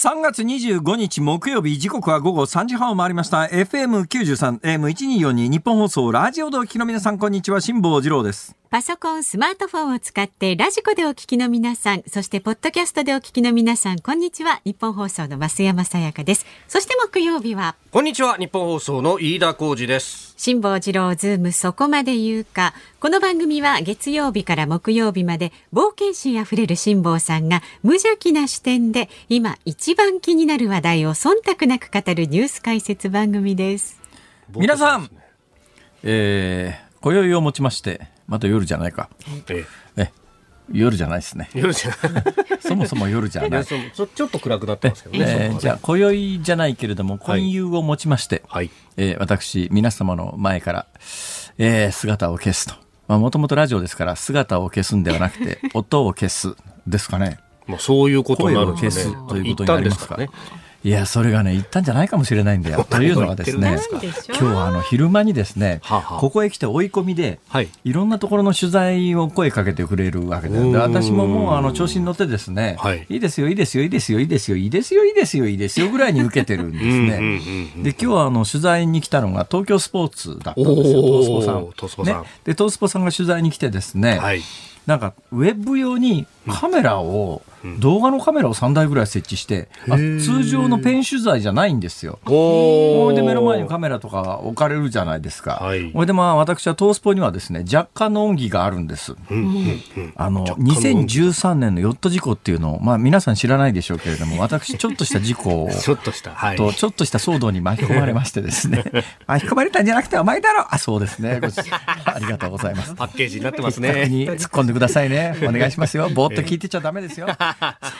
3月25日木曜日時刻は午後3時半を回りました。FM93 AM1242 ニッポン放送ラジオでお聞きの皆さんこんにちは。辛坊治郎です。パソコン、スマートフォンを使ってラジコでお聞きの皆さん、そしてポッドキャストでお聞きの皆さん、こんにちは。ニッポン放送の増山さやかです。そして木曜日は、こんにちは。ニッポン放送の飯田浩司です辛坊治郎ズームそこまで言うか。この番組は月曜日から木曜日まで冒険心あふれる辛坊さんが無邪気な視点で今一番気になる話題を忖度なく語るニュース解説番組です。皆さん。えー、今宵をもちましてまた夜じゃないか。ええ夜じゃないですね。えよろしくそもそも夜じゃいない。やそちょちょっと暗くなってますけどね、えーじゃあ今宵じゃないけれどもはい。今夕をもちまして、はい。えー私、皆様の前から、えー姿を消すと。まあ、もともとラジオですから、姿を消すんではなくて、音を消すですかね。まあ、そういうことになるん声をですね。消すということになりますか。ねいや、それがね、言ったんじゃないかもしれないんだよ。というのはですね今日はあの、昼間にですね、はあはあ。ここへ来て追い込みで、はい。いろんなところの取材を声かけてくれるわけで、私ももうあの調子に乗ってですね、はい。いですよ、いいですよ、いいですよ、いいですよ、いいですよ、いいですよ、いいですよぐらいに受けてるんですね。うんで、今日はあの取材に来たのが東京スポーツだったんですよ、おートースポさん。ね、で、トースポさんが取材に来てですね、はいなんかウェブ用にカメラを、動画のカメラを3台ぐらい設置して、あ通常のペン取材じゃないんですよ。おほいで目の前にカメラとか置かれるじゃないですか。はい。ほいでまあ私はトースポにはですね、若干の恩義があるんです。あの、2013年のヨット事故っていうのを、まあ皆さん知らないでしょうけれども、私ちょっとした事故を、ちょっとしたはい。と、ちょっとした騒動に巻き込まれましてですね、巻き込まれたんじゃなくてお前だろ。あ、そうですね。ごありがとうございます。パッケージになってます的ねに突っ込んでくださいね。お願いしますよ。ぼーっと聞いてちゃダメですよ。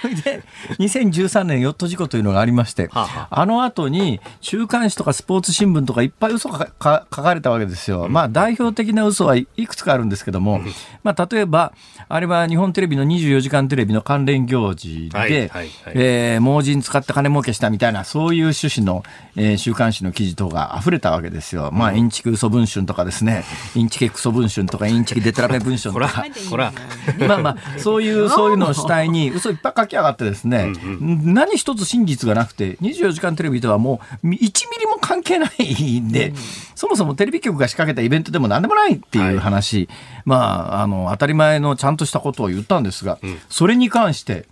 それで、2013年ヨット事故というのがありまして、はあはあの後に週刊誌とかスポーツ新聞とかいっぱい嘘がか書かれたわけですよ。まあ代表的な嘘はいいくつかあるんですけども、まあ例えば、あれは日本テレビの24時間テレビの関連行事で、はいはいはいえー盲人使って金儲けしたみたいな、そういう趣旨の、えー週刊誌の記事等が溢れたわけですよ。まあ、インチキ嘘文春とかですね、インチキクソ文春とか、インチキデタラメ文春とか。ほらまあまあ、そういう、そういうのを主体に嘘いっぱい書き上がってですね、何一つ真実がなくて、24時間テレビとはもう1ミリも関係ないんで、そもそもテレビ局が仕掛けたイベントでも何でもないっていう話、まあ、あの、当たり前のちゃんとしたことを言ったんですが、それに関して、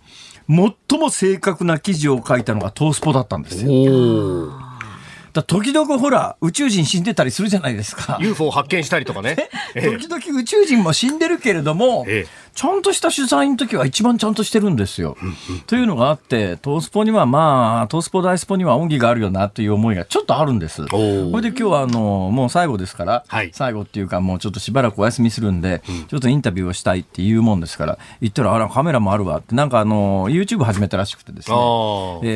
最も正確な記事を書いたのがトースポだったんですよ。だ時々ほら、宇宙人死んでたりするじゃないですか。UFO 発見したりとかね。ええ。時々宇宙人も死んでるけれども、ええ。ちゃんとした取材の時は一番ちゃんとしてるんですよ。というのがあって、トースポにはまあ、トースポ大スポには恩義があるよなという思いがちょっとあるんです。そー。れで今日はあの、もう最後ですから、はい。最後っていうかもうちょっとしばらくお休みするんで、ちょっとインタビューをしたいっていうもんですから、言ったら、あら、カメラもあるわって、なんかあの、YouTube 始めたらしくてですね。え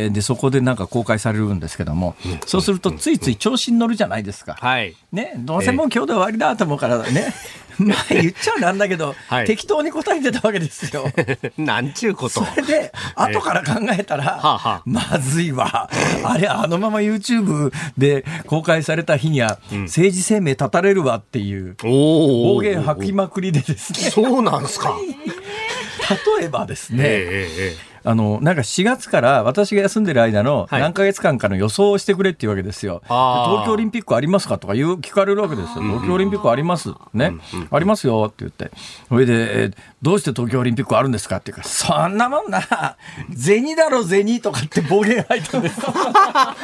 ーで、そこでなんか公開されるんですけども、そうするとついつい調子に乗るじゃないですか。はい。ね、どうせもう今日で終わりだと思うからね、まあ言っちゃなんだけど、はい。適当に答えてたわけですよ。なんちゅうこと。それで、後から考えたら、はあはあ。まずいわ。あれ、あのまま YouTube で公開された日には、政治生命絶たれるわっていう、お暴言吐きまくりでですね、そうなんですか。例えばですね、ええええあの、なんか4月から私が休んでる間のはい。何ヶ月間かの予想をしてくれっていうわけですよ。であー。東京オリンピックありますかとか言う、聞かれるわけですよ。東京オリンピックあります？ね。ありますよって言って。それで、えーどうして東京オリンピックあるんですかっていうか、そんなもんな、銭だろ銭とかって暴言吐いたんですよ。あ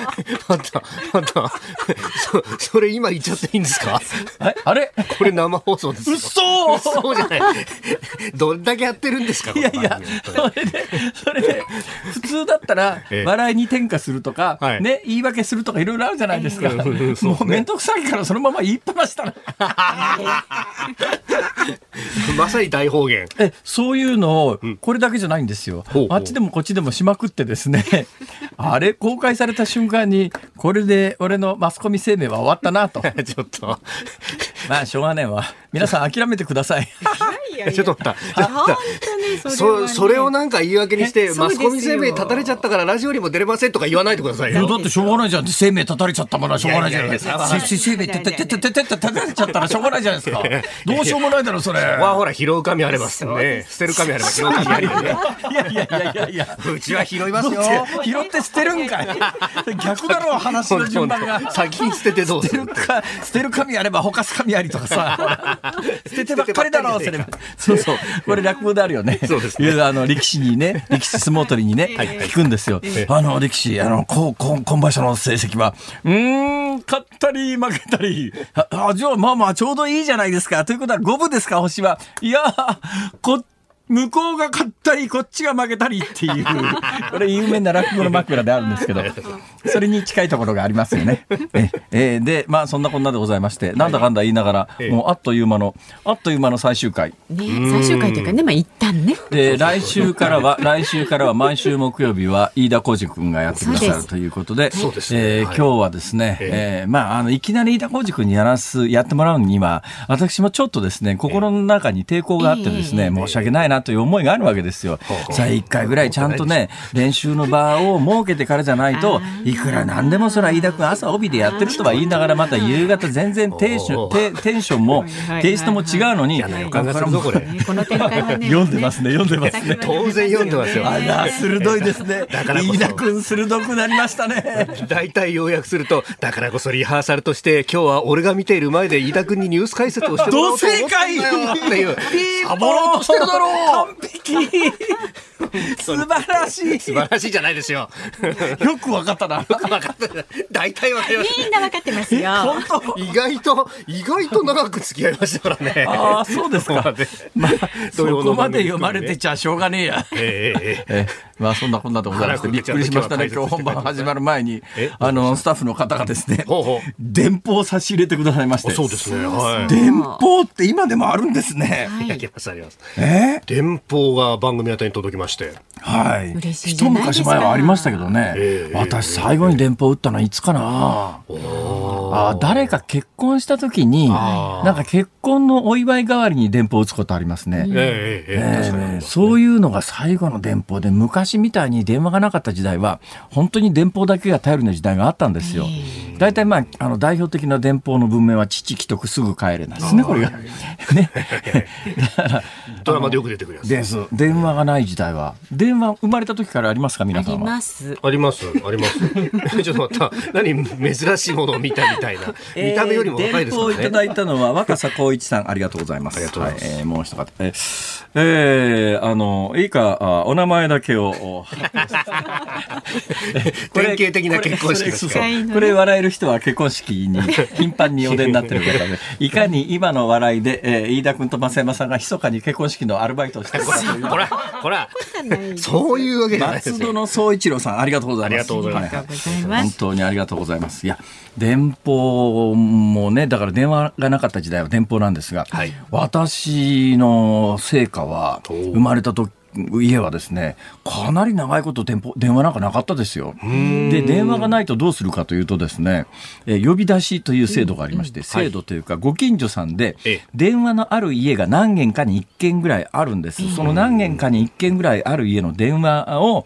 ったたそそれ今言っちゃっていいんですか？あれ？これ生放送ですよ。嘘！そうじゃない。どれだけやってるんですか？いやいやそれで、それで、普通だったらええ、笑いに転嫁するとか、はいね、言い訳するとかいろいろあるじゃないですか。ええそうもうめんどくさいからそのまま言いっぱなしだな。当まさに大方言え、そういうのを、これだけじゃないんですよ。あっちでもこっちでもしまくってですね、あれ、公開された瞬間に、これで俺のマスコミ生命は終わったなと。ちょっとまあ、しょうがねえわ。皆さん諦めてください。いやいや ちょっと待った。本当にそれね、そそれをなんか言い訳にして、マスコミ生命絶たれちゃったからラジオにも出れませんとか言わないでくださいいや。だってしょうがないじゃん。生命絶たれちゃったものはしょうがないじゃないですか。せせ生命絶たれちゃったらしょうがないじゃないですか。どうしようもないだろ、それ。わほら拾う神ありますね。捨てる神あります拾う神ありだね。やいやいやいやいや。うちは拾いますよ。拾って捨てるんかい。逆だろ、話の順番が。先に捨ててどうする。捨てる神あれば、ほかす神ありとかさ。捨ててばっかりだろ、それ。そうそう。これ落語であるよね。そうですねいうあの、力士にね、力士相撲取りにね、聞くんですよ。あの、力士、あの、こう、こう今場所の成績は、うーん、勝ったり負けたり。あ、あじゃあ、まあまあ、ちょうどいいじゃないですか。ということは、五分ですか、星は。いやー、こ向こうが勝ったり、こっちが負けたりっていう、これ有名な落語の枕であるんですけど、それに近いところがありますよね。ええ。ーで、まあそんなこんなでございまして、なんだかんだ言いながら、ええ。もうあっという間の、あっという間の最終回。ね最終回というかねまあ一旦ね。で、来週からは、来週からは毎週木曜日は飯田浩二君がやってくださるということで、そうでえー今日はですね、えーまあ、あの、いきなり飯田浩二君にやらす、やってもらうには、私もちょっとですね、心の中に抵抗があってですね、申し訳ないなという思いがあるわけですよ。さあ、一回ぐらいちゃんとね、練習の場を設けてからじゃないと、いくらなんでもそれは飯田君朝帯でやってるとは言いながら、また夕方全然テンション、テテンションも、テイストも違うのに、読んでますね、読んでますね。当然読んでますよ。あら、鋭いですね。から飯田君鋭くなりましたね。大体要約するとだからこそリハーサルとして今日は俺が見ている前で飯田君にニュース解説をしてもらおうと思ったんだよ。っていう。サボろうとしてるだろう完璧。素晴らしい。素晴らしいじゃないですよ。よくわかったな。分かった。大体分かりましみんな分かってますよ。本当。た意外と意外と長く付き合いましたからね。ああ、そうですか。まあ、そこまで読まれてちゃしょうがねえや。ええええ。えまあそんなこんなで。ございましてびっくりしましたね。今日本番始まる前にえ？あのスタッフの方がですねほうほう。電報を差し入れてくださいまして。そうですね。はい。電報って今でもあるんですね。ありますあります。え？電報が番組宛てに届きましてはい。一昔前はありましたけどね。ええ私最後に電報打ったのはいつかな。あ誰か結婚した時に、なんか結婚のお祝い代わりに電報を打つことありますね。ええええ確かに。ええそういうのが最後の電報で昔みたいに電話がなかった時代は本当に電報だけが頼りの時代があったんですよ。大体まああの代表的な電報の文面は父既得すぐ帰れなんですねこれが。ね。ドラマでよく出てくるやつ。です。電話がない時代は。電話生まれた時からありますか皆ありさんは？ます。ありますあります。ちょっと待った。何珍しいものを見たみたいな見た目よりも若いですからね電報をいただいたのは若狭光一さんありがとうございます。ありがとうございますはえーもう一方。えーえーあのいいかあお名前だけを。お 典型的な結婚式ですか？これ笑える人は結婚式に頻繁にお出になってる方で、いかに今の笑いで、えー飯田君と増山さんが密かに結婚式のアルバイトをしてるかという。ほらほらそういうわけじゃないですよ松戸の総一郎さん、ありがとうございます。ありがとうございますはありがとうございます本当にありがとうございます。いや、電報もね、だから電話がなかった時代は電報なんですが、はい。私の成果は、生まれた時家はですねかなり長いこと電報電話なんかなかったですよ。で電話がないとどうするかというとですね、えー呼び出しという制度がありまして、制度というかご近所さんでええ。電話のある家が何軒かに1軒ぐらいあるんです。その何軒かに1軒ぐらいある家の電話を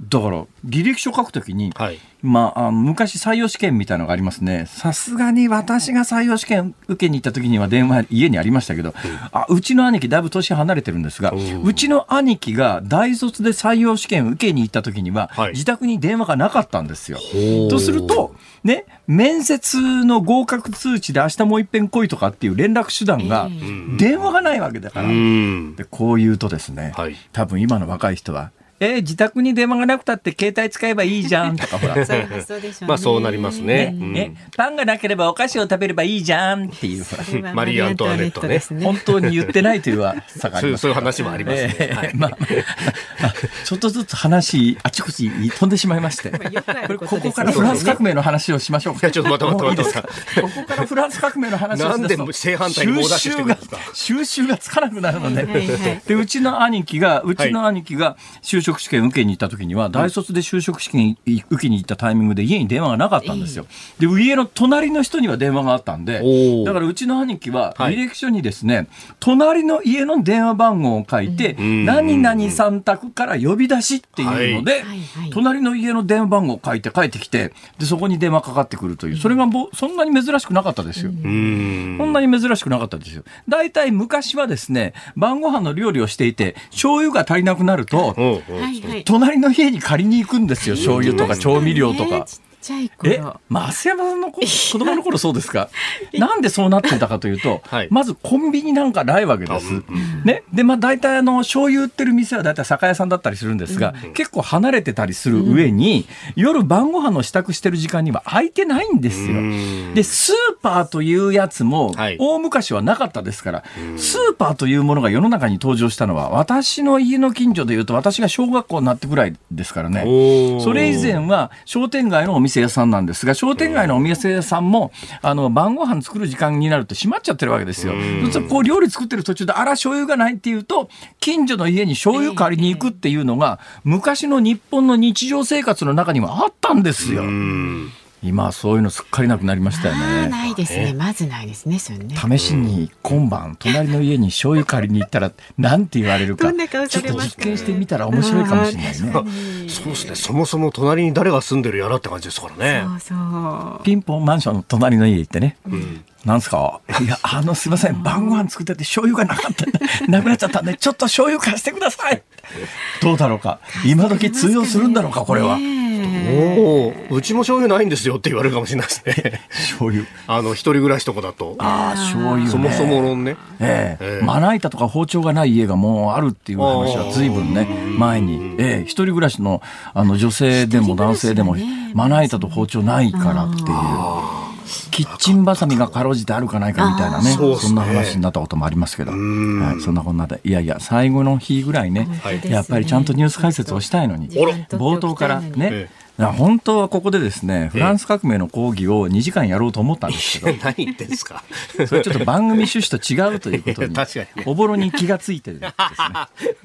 だから履歴書書くときに、はい。まあ、あ昔採用試験みたいなのがありますね。さすがに私が採用試験受けに行った時には電話家にありましたけど、あうちの兄貴だいぶ年離れてるんですが、うちの兄貴が大卒で採用試験受けに行った時には、はい。自宅に電話がなかったんですよ。う。とすると、ね、面接の合格通知で明日もう一遍来いとかっていう連絡手段が、電話がないわけだから。うん。でこう言うとですね、はい。多分今の若い人はえー自宅に電話がなくたって携帯使えばいいじゃん。とかほら。そういう発想でしょうね。まあそうなりますね。ね。えパンがなければお菓子を食べればいいじゃんっていう。マリーアントワネットね。ですね。本当に言ってないという噂があそういうりますそういう話もありますね。えはい。えまあ、まあちょっとずつ話あちこちに飛んでしまいまして、これるこここからフランス革命の話をしましょう。か。いやちょっと待って待ってもういいですか？ここからフランス革命の話をしだすと。なんで正反対に猛ダッシュしてくるんですか収集が収集がつかなくなるので、はいはいはい。でうちの兄貴がうちの兄貴が就職試験受けに行った時には、大卒で就職試験受けに行ったタイミングで家に電話がなかったんですよ。で家の隣の人には電話があったんでだからうちの兄貴ははい。履歴書にですね、隣の家の電話番号を書いて、ん。何々さん宅から呼び出しっていうので、はい。はい。はい。隣の家の電話番号を書いて帰ってきてでそこに電話かかってくるというそれがもうそんなに珍しくなかったですよ。うん。そんなに珍しくなかったですよ。大体昔はですね、晩ご飯の料理をしていて、醤油が足りなくなると。隣の家に借りに行くんですよ、醤油とか調味料とか。ねちゃいえ頃。、増山さんの子 子供の頃そうですか？なんでそうなってたかというと、はいまずコンビニなんかないわけです。ね。で、まあ大体あの、醤油売ってる店は大体酒屋さんだったりするんですが、結構離れてたりする上に、夜晩ご飯の支度してる時間には空いてないんですよ。んで、スーパーというやつもはい、大昔はなかったですから、スーパーというものが世の中に登場したのは、私の家の近所でいうと、私が小学校になってぐらいですからね。それ以前は商店街のお店屋さんなんですが、商店街のお店屋さんも、あの、晩ご飯作る時間になると閉まっちゃってるわけですよ。そこう料理作ってる途中で、あら、醤油がないっていうと、近所の家に醤油借りに行くっていうのが、昔の日本の日常生活の中にはあったんですよ。うん。今はそういうのすっかりなくなりましたよああ、ね。ないですね。まずないですね、それね。試しに今晩隣の家に醤油借りに行ったらなんて言われるかどんな顔ちょっとされますか？実験してみたら面白いかもしれないね。そうですね。そもそも隣に誰が住んでるやらって感じですからね。そうそう。ピンポンマンションの隣の家行ってね。なんすか？いや、あの、すいません。晩ご飯作ってて醤油がなかったなくなっちゃったんで、ちょっと醤油貸してください。どうだろうか。今時通用するんだろうか、これは。おお、うちも醤油ないんですよって言われるかもしれないですね。醤油。あの、一人暮らしとかだと。ああ、醤油、ね。そもそも論ね。ええええまな板とか包丁がない家がもうあるっていう話は随分ね、前に、ええ一人暮らしのあの女性でも男性でもまな板と包丁ないからっていう。キッチンバサミがかろうじてあるかないかみたいなね、そんな話になったこともありますけど、はい、そんなこんなで、いやいや、最後の日ぐらいね、やっぱりちゃんとニュース解説をしたいのに、冒頭からね本当はここでですね、フランス革命の講義を2時間やろうと思ったんですけど、何言ってんですか？それちょっと番組趣旨と違うということに 確かに。ねおぼろに気がついてるです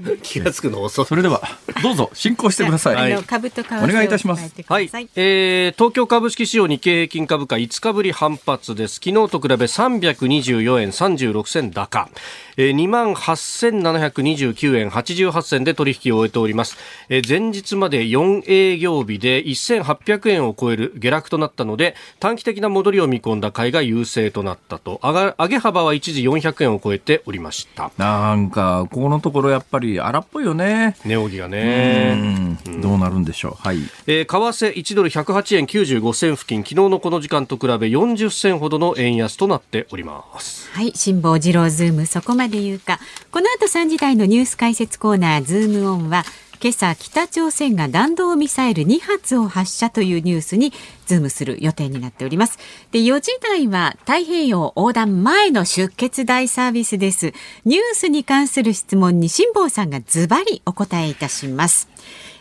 ね。気がつくの遅い。それではどうぞ進行してください。あの株お願いいたします。はい、えー東京株式市場日経平均株価5日ぶり反発です。昨日と比べ324円36銭高、えー、2万8729円88銭で取引を終えております、えー前日まで4営業日で1800円を超える下落となったので短期的な戻りを見込んだ買いが優勢となったと上が上げ幅は一時400円を超えておりましたなんかここのところやっぱり荒っぽいよね。値動きがうねんどうなるんでしょう。はい。えー為替1ドル108円95銭付近昨日のこの時間と比べ40銭ほどの円安となっておりますはい、辛坊治郎ズームそこまで言うか。この後3時台のニュース解説コーナーズームオンは、今朝北朝鮮が弾道ミサイル2発を発射というニュースにズームする予定になっております。で、4時台は太平洋横断前の出血大サービスです。ニュースに関する質問に辛坊さんがズバリお答えいたします。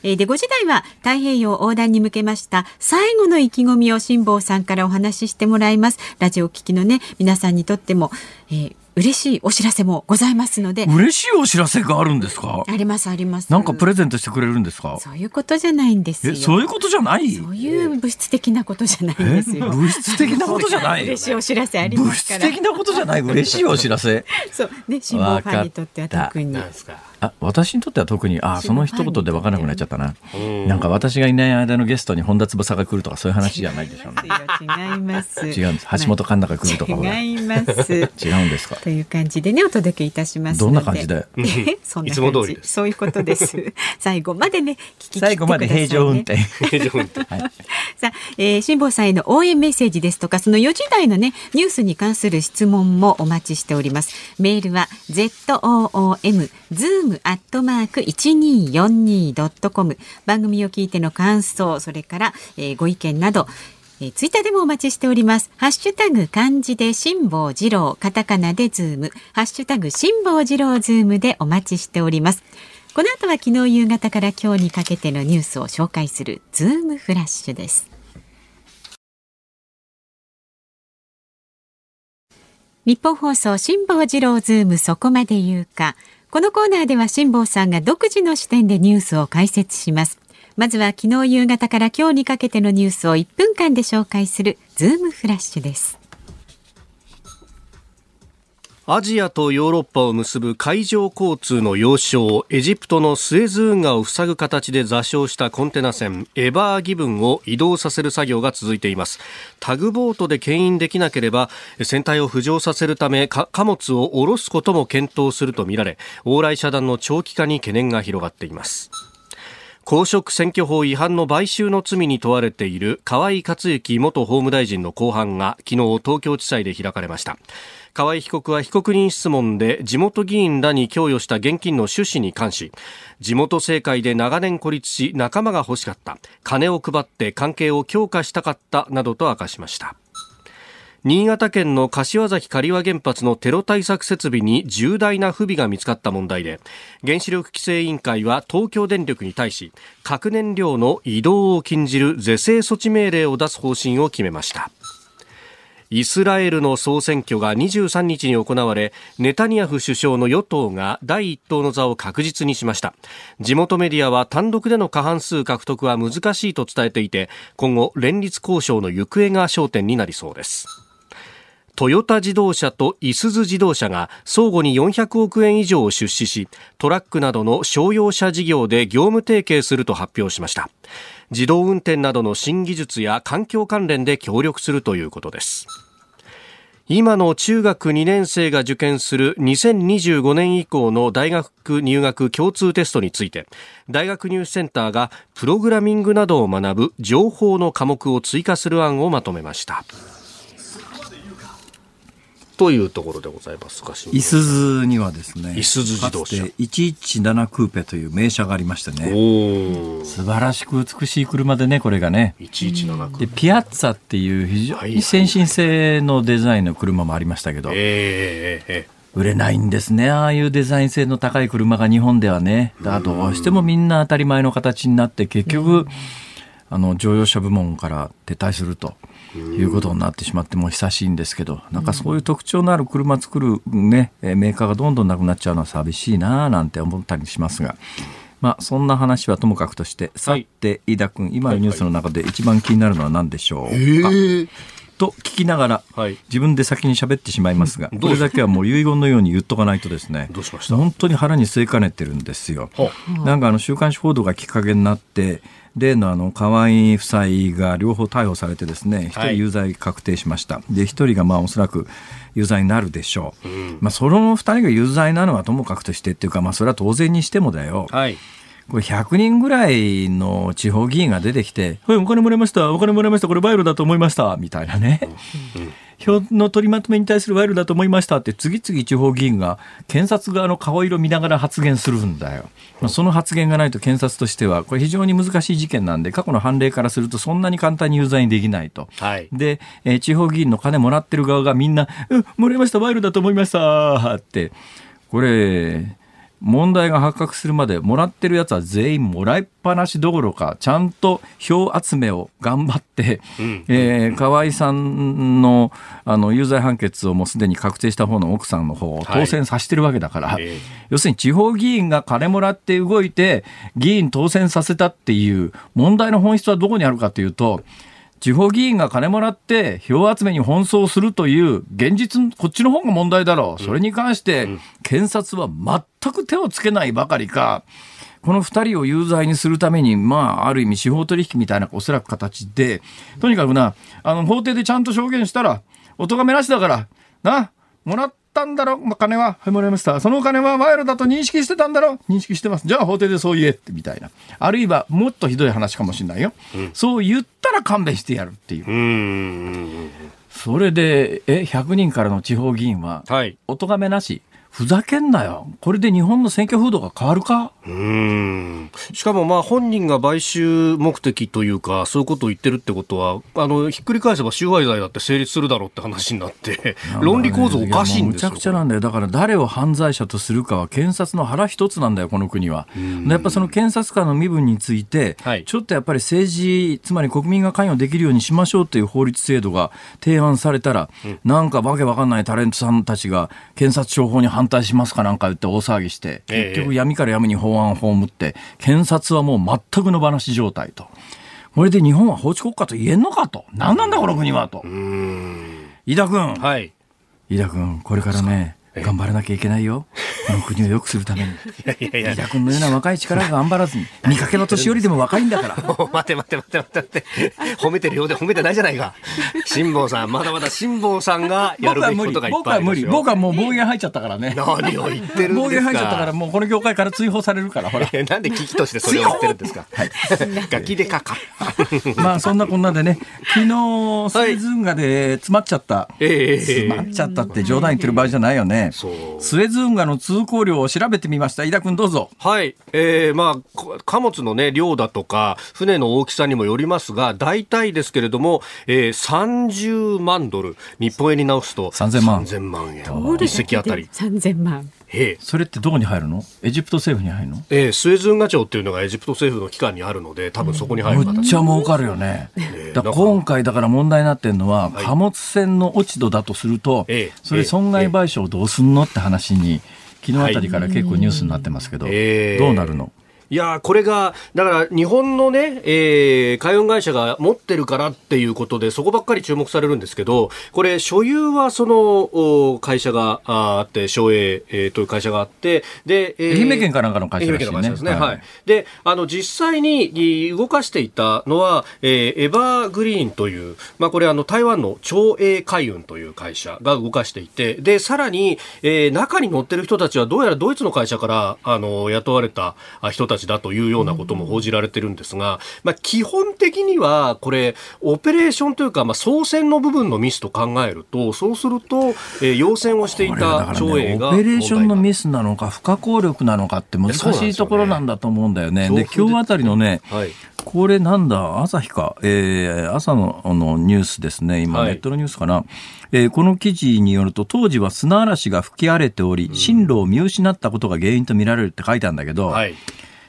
えで5時台は太平洋横断に向けました最後の意気込みを辛坊さんからお話ししてもらいますラジオ聞きのね皆さんにとっても、えー嬉しいお知らせもございますので。嬉しいお知らせがあるんですか？ありますあります。なんかプレゼントしてくれるんですか？そういうことじゃないんですよ。え、そういうことじゃない？そういう物質的なことじゃないんですよ。物質的なことじゃない？嬉しいお知らせあり物ますから。質的なことじゃない？嬉しいお知らせ。そう。ね辛坊ファンにとっては特に。なんですか？あ私にとっては特にあその一言で分からなくなっちゃったな。なんか私がいない間のゲストに本田翼が来るとかそういう話じゃないでしょうね。違います。違うんです。橋本環奈が来るとか違います。違うんですか？という感じでねお届けいたしますので。どんな感じで？えそん。な感じいつも通り。ですそういうことです。最後までね聞き切ってください、ね、最後まで平常運転。平常運転。さあ、えー、辛坊さんへの応援メッセージですとか、その4時台のね、ニュースに関する質問もお待ちしております。メールは、zoom zoom.1242.com 番組を聞いての感想、それから、えー、ご意見など、えー、ツイッターでもお待ちしております。ハッシュタグ漢字で辛坊治郎、カタカナでズーム、ハッシュタグ辛坊治郎ズームでお待ちしております。この後は昨日夕方から今日にかけてのニュースを紹介するズームフラッシュです。ニッポン放送辛坊治郎ズームそこまで言うか。このコーナーでは辛坊さんが独自の視点でニュースを解説します。まずは昨日夕方から今日にかけてのニュースを1分間で紹介するズームフラッシュです。アジアとヨーロッパを結ぶ海上交通の要衝エジプトのスエズ運河を塞ぐ形で座礁したコンテナ船エバーギブンを移動させる作業が続いています。タグボートで牽引できなければ船体を浮上させるため貨物を下ろすことも検討するとみられ往来遮断の長期化に懸念が広がっています。公職選挙法違反の買収の罪に問われている河井克行元法務大臣の公判が昨日東京地裁で開かれました。河合被告は被告人質問で地元議員らに供与した現金の趣旨に関し地元政界で長年孤立し仲間が欲しかった金を配って関係を強化したかったなどと明かしました。新潟県の柏崎刈羽原発のテロ対策設備に重大な不備が見つかった問題で原子力規制委員会は東京電力に対し核燃料の移動を禁じる是正措置命令を出す方針を決めました。イスラエルの総選挙が23日に行われネタニヤフ首相の与党が第一党の座を確実にしました。地元メディアは単独での過半数獲得は難しいと伝えていて今後連立交渉の行方が焦点になりそうです。トヨタ自動車といすゞ自動車が相互に400億円以上を出資しトラックなどの商用車事業で業務提携すると発表しました。自動運転などの新技術や環境関連で協力するということです。今の中学2年生が受験する2025年以降の大学入学共通テストについて大学入試センターがプログラミングなどを学ぶ情報の科目を追加する案をまとめました。というところでございますいすずにはですね、いすず自動車。117クーペという名車がありましてね、素晴らしく美しい車でね、これがね。117クーペ。で、ピアッツァっていう非常に先進性のデザインの車もありましたけど、えー売れないんですね。ああいうデザイン性の高い車が日本ではね。だどうしてもみんな当たり前の形になって結局、あの乗用車部門から撤退すると。いうことになってしまっても久しいんですけど、なんかそういう特徴のある車作る、ね、メーカーがどんどんなくなっちゃうのは寂しいななんて思ったりしますが。まあ、そんな話はともかくとして、さて、飯田君、今のニュースの中で一番気になるのは何でしょうか？はいと聞きながら、はい、自分で先に喋ってしまいますが、これだけはもう遺言のように言っとかないとですね、本当に腹に据えかねてるんですよ。なんかあの週刊誌報道がきっかけになって、例のあの河合夫妻が両方逮捕されてですね、一人有罪確定しました。で、一人がまあおそらく有罪になるでしょう。うん、まあその二人が有罪なのはともかくとしてっていうか、まあそれは当然にしてもだよ。はいこれ100人ぐらいの地方議員が出てきて、はい、お金もらいました、お金もらいました、これ賄賂だと思いました、みたいなね。票の取りまとめに対する賄賂だと思いましたって次々地方議員が検察側の顔色見ながら発言するんだよ。まあ、その発言がないと検察としてはこれ非常に難しい事件なんで過去の判例からするとそんなに簡単に有罪にできないと。はい、で、えー、地方議員の金もらってる側がみんな「うんもらいました賄賂だと思いました」ってこれ問題が発覚するまでもらってるやつは全員もらいっぱなしどころかちゃんと票集めを頑張って、うん、えー、河合さんのあの有罪判決をもうすでに確定した方の奥さんの方を当選させてるわけだから、はい、要するに地方議員が金もらって動いて議員当選させたっていう問題の本質はどこにあるかというと地方議員が金もらって票集めに奔走するという現実、こっちの方が問題だろう。それに関して、検察は全く手をつけないばかりか、この2人を有罪にするために、まあ、ある意味司法取引みたいなおそらく形で、とにかくな、あの、法廷でちゃんと証言したら、お咎めなしだから、な、もらったんだろ、まあ、金は、はい、もらいました。そのお金は賄賂だと認識してたんだろ？認識してます。じゃあ法廷でそう言えって、みたいな。あるいは、もっとひどい話かもしれないよ。うん、そう言ったら勘弁してやるっていう。うそれで、え、100人からの地方議員は、はい、お咎めなし。ふざけんなよ。これで日本の選挙風土が変わるか？うんしかもまあ本人が買収目的というか、そういうことを言ってるってことは、あの、ひっくり返せば収賄罪だって成立するだろうって話になって、論理構造おかしいんですよ。むちゃくちゃなんだよ。だから誰を犯罪者とするかは検察の腹一つなんだよ、この国は。でやっぱその検察官の身分について、はいちょっとやっぱり政治、つまり国民が関与できるようにしましょうという法律制度が提案されたら、なんかわけわかんないタレントさんたちが検察庁法に反対しますかなんか言って大騒ぎして、ええ結局闇から闇に法案を葬って、検察はもう全くの話状態と。これで日本は法治国家と言えんのかと。何なんだこの国はと。飯田君。はい。飯田君、これからね、頑張らなきゃいけないよ。この国を良くするために。いやいやいや飯田君のような若い力が頑張らずに、見かけの年寄りでも若いんだから。待て待て待て待て待て。褒めてるようで褒めてないじゃないか。辛坊さん、まだまだ辛坊さんがやるべきことがいっ僕は無理。ぱいありますよ。僕はもう暴言入っちゃったからね。何を言ってるんですか暴言入っちゃったから、もうこの業界から追放されるから、ほら。えなんで危機としてそれを言ってるんですか？ガキでかか。まあそんなこんなでね、昨日、スエズ運河で詰まっちゃった。ええ詰まっちゃったって冗談言ってる場合じゃないよね。そうスエズ運河の通行量を調べてみました。飯田君どうぞ。はい。えー、まあ、こ貨物のね、量だとか、船の大きさにもよりますが、大体ですけれども、えー、30万ドル、日本円に直すと、3000万3000万円。一隻あたり。三千万。えーそれってどこに入るの？エジプト政府に入るの？えースエズ運河庁っていうのがエジプト政府の機関にあるので、多分そこに入るむっ形ちゃ儲かるよね。だから今回だから問題になってるのは、貨物船の落ち度だとするとええ、それ損害賠償どうすんのって話に、昨日あたりから結構ニュースになってますけど、ええ。どうなるの？いやーこれが、だから日本のね、えー海運会社が持ってるからっていうことで、そこばっかり注目されるんですけど、これ、所有はそのお会社がああって、省営、えーという会社があって、で、えー愛媛県かなんかの会社らしいね愛媛県の会社ですね。はいはい。で、あの、実際にい動かしていたのは、えーエバーグリーンという、まあ、これ、あの、台湾の長英海運という会社が動かしていて、で、さらに、えー中に乗ってる人たちは、どうやらドイツの会社から、あの、雇われたあ人たちだというようなことも報じられてるんですが、まあ、基本的には、これ、オペレーションというか、まあ、操船の部分のミスと考えると、そうすると、えー要船をしていた長英が、オペレーションのミス。スなのか、不可抗力なのかって難しいところなんだと思うんだよね。で、今日あたりのね、はい。これなんだ、朝日か、えー朝のあのニュースですね、今、はいネットのニュースかな、えーこの記事によると、当時は砂嵐が吹き荒れており、進路を見失ったことが原因と見られるって書いたんだけど、はい。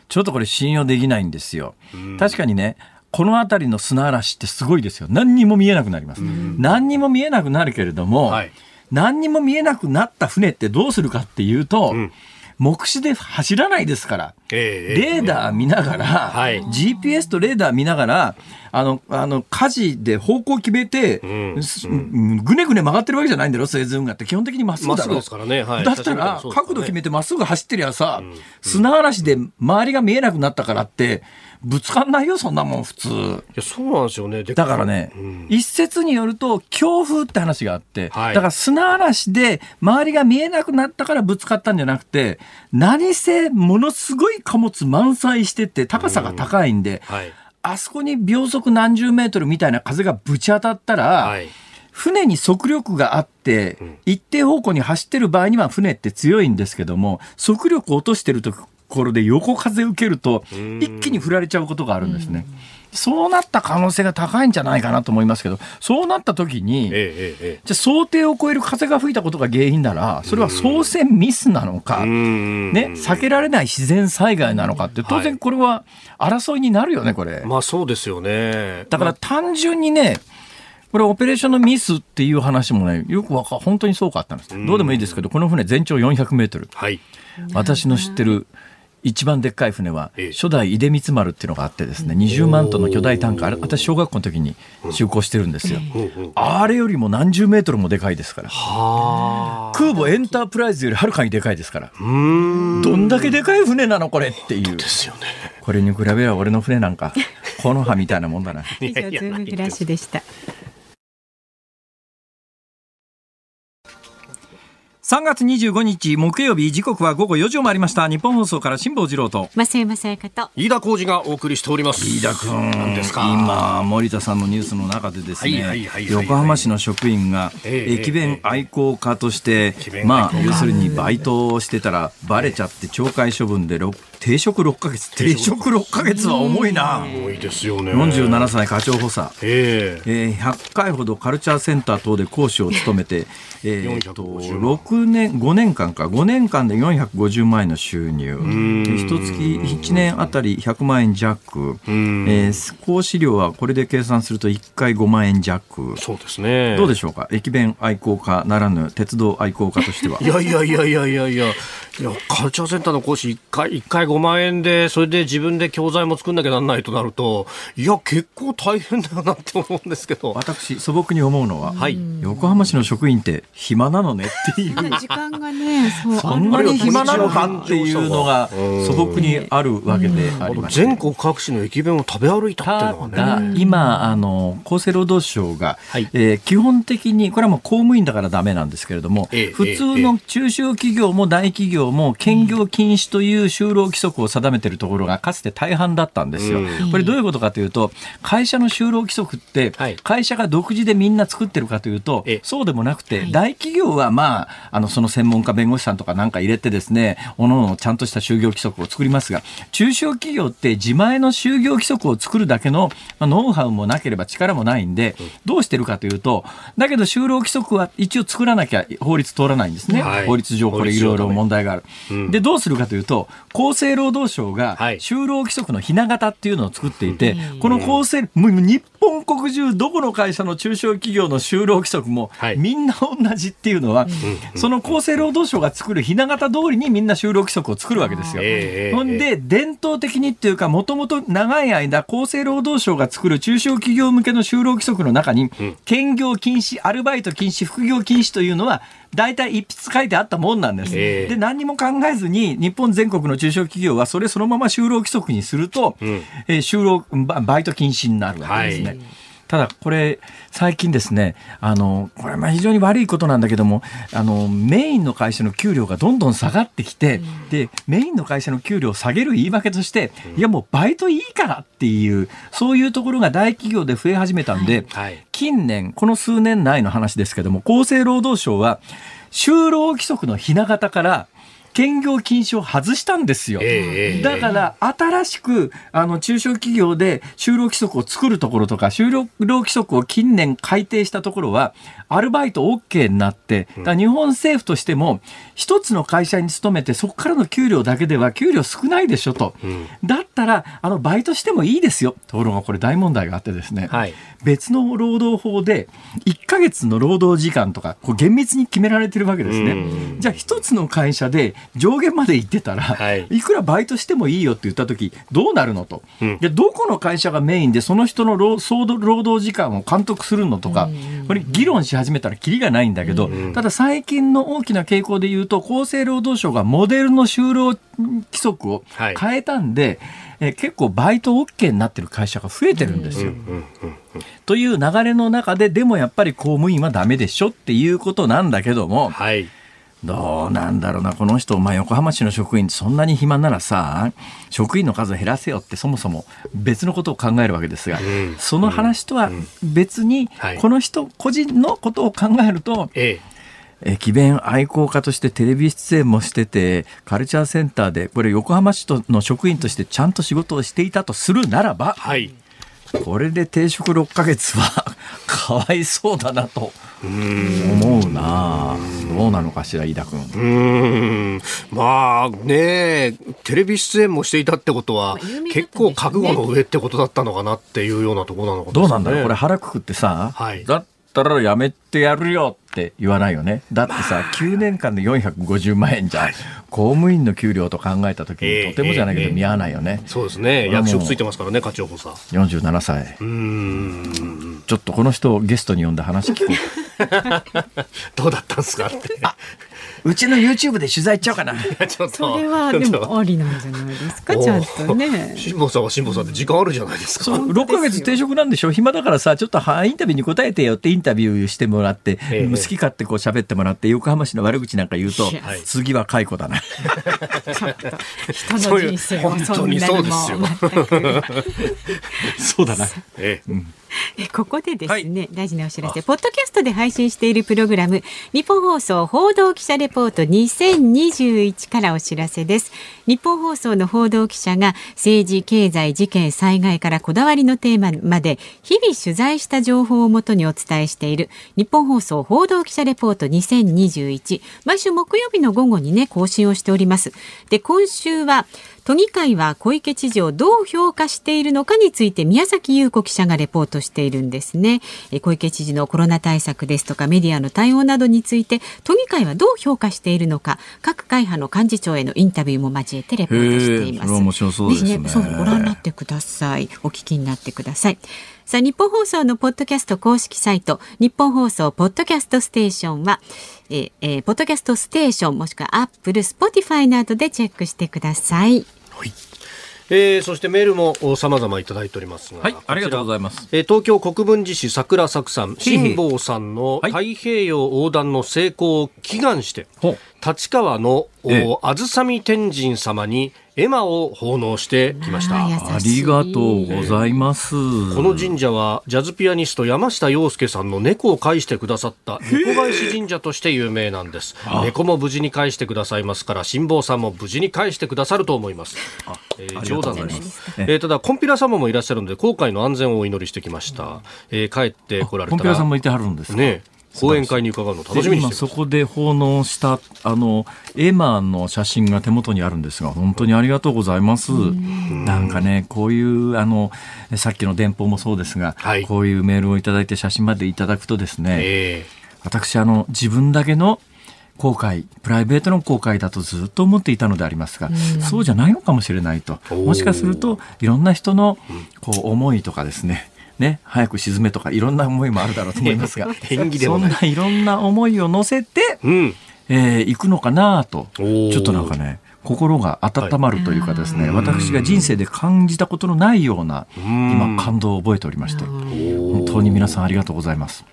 ちょっとこれ信用できないんですよ。確かにね、この辺りの砂嵐ってすごいですよ。何にも見えなくなります。何にも見えなくなるけれども、はい何にも見えなくなった船ってどうするかっていうと、ん目視で走らないですから。えーレーダー見ながら、はい。GPS とレーダー見ながら、あの、あの、舵で方向決めて、うん。すぐねぐね曲がってるわけじゃないんだろ、スエズ運河って。基本的にまっすぐだろ。ですからね。はい。だったら、角度決めてまっすぐ走ってりゃさ、砂嵐で周りが見えなくなったからって、ぶつかんないよ、そんなもん、普通。いや、そうなんですよね。でだからね、うん一説によると強風って話があって、はいだから砂嵐で周りが見えなくなったからぶつかったんじゃなくて、何せものすごい貨物満載してて高さが高いんで、はい。あそこに秒速何十メートルみたいな風がぶち当たったら、はい。船に速力があって、一定方向に走ってる場合には船って強いんですけども、速力を落としてるところで横風受けると、一気に振られちゃうことがあるんですね。そうなった可能性が高いんじゃないかなと思いますけど、そうなった時に、えええええじゃあ想定を超える風が吹いたことが原因なら、それは操船ミスなのか、ね、避けられない自然災害なのかって、当然これは争いになるよね、これ。まあそうですよね。だから単純にね、これオペレーションのミスっていう話もね、よくわか、本当にそうかったんです。どうでもいいですけど、この船全長400メートル。はい。私の知ってる一番でっかい船はええ、初代出光丸っていうのがあってですね、20万トンの巨大タンカー、あれ私小学校の時に就航してるんですよ。あれよりも何十メートルもでかいですから。はあ。空母エンタープライズよりはるかにでかいですから。どんだけでかい船なのこれっていう。ですよね。これに比べれば俺の船なんか、この葉みたいなもんだな。以上ズームフラッシュでした。3月25日木曜日時刻は午後4時を回りました。日本放送から辛坊治郎と。増山さやと。飯田浩二がお送りしております。飯田君んですか？今森田さんのニュースの中でですね横浜市の職員が駅弁愛好家として、まあ要するにバイトをしてたらバレちゃって懲戒処分で6定職6ヶ月。定職6ヶ月は重いな。重いですよね。47歳課長補佐、えー、えー、100回ほどカルチャーセンター等で講師を務めて、えー、と6年5年間か。5年間で450万円の収入。一月1年あたり100万円弱、えー、講師料はこれで計算すると1回5万円弱。そうですね。どうでしょうか？駅弁愛好家ならぬ鉄道愛好家としては。いやいやいやいやいやいや。いやカルチャーセンターの講師1回、一回5万円で、それで自分で教材も作んなきゃなんないとなると、いや、結構大変だよなって思うんですけど。私素朴に思うのは、はい。横浜市の職員って暇なのねっていう時間がねそんなに暇なのかっていうのがうん素朴にあるわけでありま全国各地の駅弁を食べ歩いたっていうのたがね。だ、今、あの、厚生労働省が、はいえー基本的に、これはもう公務員だからダメなんですけれども、ええ普通の中小企業も大企業も兼業禁止という就労規則を定めているところがかつて大半だったんですよ。うん。これどういうことかというと、会社の就労規則ってはい、会社が独自でみんな作ってるかというと、ええ。そうでもなくて、大企業はまあ、あの、その専門家弁護士さんとかなんか入れてですね、おのおのちゃんとした就業規則を作りますが、中小企業って自前の就業規則を作るだけの、まあ、ノウハウもなければ力もないんで、どうしてるかというと、だけど就労規則は一応作らなきゃ法律通らないんですね。はい。法律上これいろいろ問題がある。うん。で、どうするかというと、厚生労働省がはい。就労規則のひな形っていうのを作っていて、この厚生、もう日本国中どこの会社の中小企業の就労規則もはい。みんな同じっていうのは、その厚生労働省が作るひな形通りにみんな就労規則を作るわけですよ。ええほんで、伝統的にっていうか、もともと長い間、厚生労働省が作る中小企業向けの就労規則の中に、兼業禁止、アルバイト禁止、副業禁止というのは、大体一筆書いてあったもんなんです。ええで、何にも考えずに、日本全国の中小企業はそれそのまま就労規則にすると、んえー就労バ、バイト禁止になるわけですね。はいただ、これ、最近ですね、あの、これ、まあ非常に悪いことなんだけども、あの、メインの会社の給料がどんどん下がってきて、で、メインの会社の給料を下げる言い訳として、いや、もうバイトいいからっていう、そういうところが大企業で増え始めたんで、はい。近年、この数年内の話ですけども、厚生労働省は、就労規則のひな形から、兼業禁止を外したんですよ。ええだから、新しく、あの、中小企業で就労規則を作るところとか、就労規則を近年改定したところは、アルバイト OK になって、だから日本政府としても、一つの会社に勤めて、そこからの給料だけでは給料少ないでしょと。だったら、あの、バイトしてもいいですよ。ところがこれ大問題があってですね。はい別の労働法で1ヶ月の労働時間とかこう厳密に決められてるわけですねうん。じゃあ一つの会社で上限まで行ってたら、はいい、くらバイトしてもいいよって言った時どうなるのと。うんどこの会社がメインでその人の労働時間を監督するのとか、これ議論し始めたらキリがないんだけど、ただ最近の大きな傾向で言うと厚生労働省がモデルの就労規則をはい変えたんで、え結構バイト OK になってる会社が増えてるんですよ。という流れの中で、でもやっぱり公務員はダメでしょっていうことなんだけども、はい。どうなんだろうな、この人、まあ、横浜市の職員、そんなに暇ならさ、職員の数を減らせよって、そもそも別のことを考えるわけですが、ん。その話とは別にはい、この人個人のことを考えると、え駅弁愛好家としてテレビ出演もしてて、カルチャーセンターで、これ横浜市の職員としてちゃんと仕事をしていたとするならばえ、はい。これで停職6ヶ月は かわいそうだなと思うなどうなのかしら、飯田君。うーん。まあねテレビ出演もしていたってことは、結構覚悟の上ってことだったのかなっていうようなところなのかもしれどうなんだろうこれ腹くくってさ、はいだったらやめてやるよって言わないよね。だってさ、9年間で450万円じゃ、公務員の給料と考えた時ええにとてもじゃないけええど見合わないよね。そうですね。役職ついてますからね、課長補佐。47歳。うーん。ちょっとこの人をゲストに呼んで話聞こう。どうだったんですかって。うちの YouTube で取材行っちゃおうかな。ちょっと。それはでもありなんじゃないですか？ちゃんとね。辛坊さんは辛坊さんで時間あるじゃないですか。6ヶ月定職なんでしょ？暇だからさ、ちょっとはインタビューに答えてよってインタビューしてもらって、ええ。好き勝手こう喋ってもらって、横浜市の悪口なんか言うとい。や、次は解雇だな。人の人生をそんなにもそういう本当に全くそうだな。ええ えここでですね、大事なお知らせ、ポッドキャストで配信しているプログラム、日本放送報道記者レポート2021からお知らせです。日本放送の報道記者が政治、経済、事件、災害からこだわりのテーマまで日々取材した情報をもとにお伝えしている日本放送報道記者レポート2021。毎週木曜日の午後にね、更新をしております。で、今週は、都議会は小池知事をどう評価しているのかについて宮崎優子記者がレポートしているんですね。え小池知事のコロナ対策ですとかメディアの対応などについて都議会はどう評価しているのか各会派の幹事長へのインタビューも交えてレポートしています。面白そうですねぜひそうご覧になってください。お聞きになってください。さあ、日本放送のポッドキャスト公式サイト、日本放送ポッドキャストステーションは、えーえーポッドキャストステーションもしくはアップル、スポティファイなどでチェックしてください。えーそしてメールも様々いただいておりますが、はい、ありがとうございます。えー東京国分寺市桜作さん、辛坊さんのはい。太平洋横断の成功を祈願して、ほう立川の、おええあずさみ天神様に絵馬を奉納してきました。ありがとうございます。この神社はジャズピアニスト山下洋介さんの猫を返してくださった猫返し神社として有名なんです。猫も無事に返してくださいますから、辛坊さんも無事に返してくださると思います。えーありがとうございます冗談です。えーただ、コンピラ様もいらっしゃるので、航海の安全をお祈りしてきました。えー帰ってこられたらコンピラさん、もいてはるんですか？ね、講演会に伺うの楽しみに今して。そこで奉納したあのエマの写真が手元にあるんですが本当にありがとうございます。なんかねこういうあのさっきの電報もそうですが、はい。こういうメールをいただいて写真までいただくとですね、え私あの自分だけの後悔プライベートの後悔だとずっと思っていたのでありますが、そうじゃないのかもしれないと。もしかするといろんな人のこう思いとかですねね、早く沈めとかいろんな思いもあるだろうと思いますが そんないろんな思いを乗せて、えうん。えー行くのかなとちょっとなんかね心が温まるというかですね、はい。私が人生で感じたことのないようなうん。今感動を覚えておりまして本本当に皆さんありがとうございます。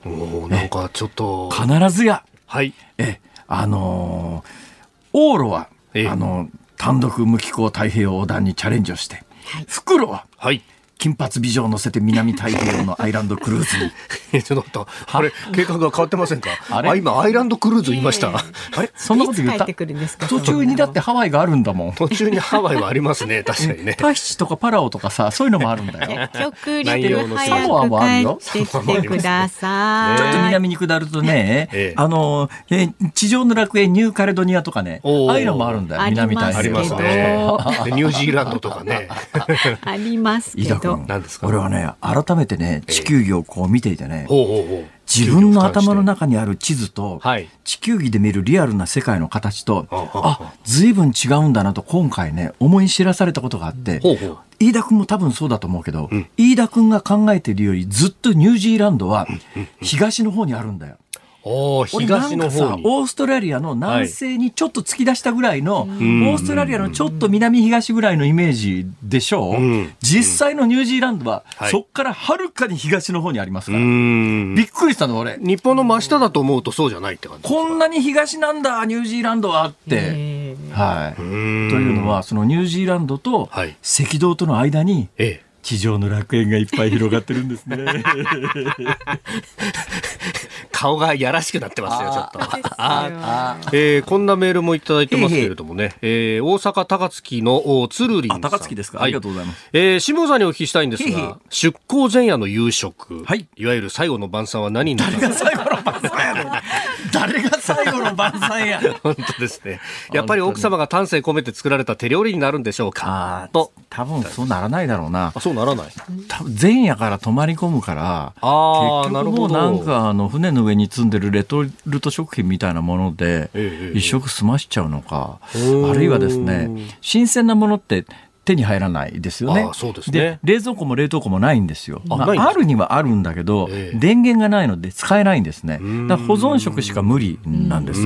なんかちょっと、必ずやはい。えあのー往路はええ。あの単独無機構太平洋横断にチャレンジをして、袋ははい。金髪美女を乗せて南太平洋のアイランドクルーズに。えちょっと待った。あれ、計画が変わってませんか？あれ？今、アイランドクルーズ言いました。え あれそんなこと言ったいつ帰ってくるんですか？途中にだってハワイがあるんだもん。途中にハワイはありますね、確かにね。タヒチとかパラオとかさそういうのもあるんだよ。極力早く帰ってきてください。ちょっと南に下るとね、ええ。あの、えー地上の楽園ニューカレドニアとかね、ああいうのもあるんだよ、あります南太あります平洋。ね。でニュージーランドとかね。ありますけど飯田君。何ですか？俺はね、改めてね、地球儀をこう見ていてね、ほうほうほう。自分の頭の中にある地図と、はい地球儀で見るリアルな世界の形と、あああ、随分違うんだなと今回ね、思い知らされたことがあって、ほうほう。飯田君も多分そうだと思うけど、飯田君が考えているよりずっとニュージーランドは東の方にあるんだよ。お東の方に。オーストラリアの南西にちょっと突き出したぐらいの、オん。ーストラリアのちょっと南東ぐらいのイメージでしょ？う、うん。実際のニュージーランドは、はい。そっからはるかに東の方にありますうから、ん。びっくりしたの俺。日本の真下だと思うとそうじゃないって感じ。こんなに東なんだニュージーランドはって、えー。はい、とというのはそのニュージーランドとはい。赤道との間にええ。地上の楽園がいっぱい広がってるんですね。顔がやらしくなってますよ、ちょっと。あえーこんなメールもいただいてますけれどもね、えー大阪高槻のおつるりん。さあん。高槻ですか、はい。ありがとうございます。えー、辛坊さんにお聞きしたいんですが、出航前夜の夕食、はい。いわゆる最後の晩餐は何になった誰が最後の晩餐やねん。誰が最後の晩餐や 本当ですね。やっぱり奥様が丹精込めて作られた手料理になるんでしょうか。と、多分そうならないだろうな。あ、。そうならない？多分前夜から泊まり込むから、あー結局もうなんかあの船の上に積んでるレトルト食品みたいなものでええ一食済ましちゃうのか、おーあるいはですね、新鮮なものって手に入らないですよね。ですね冷蔵庫も冷凍庫もないんですよ。まああるにはあるんだけど、ええ電源がないので使えないんですね。だ保存食しか無理なんです。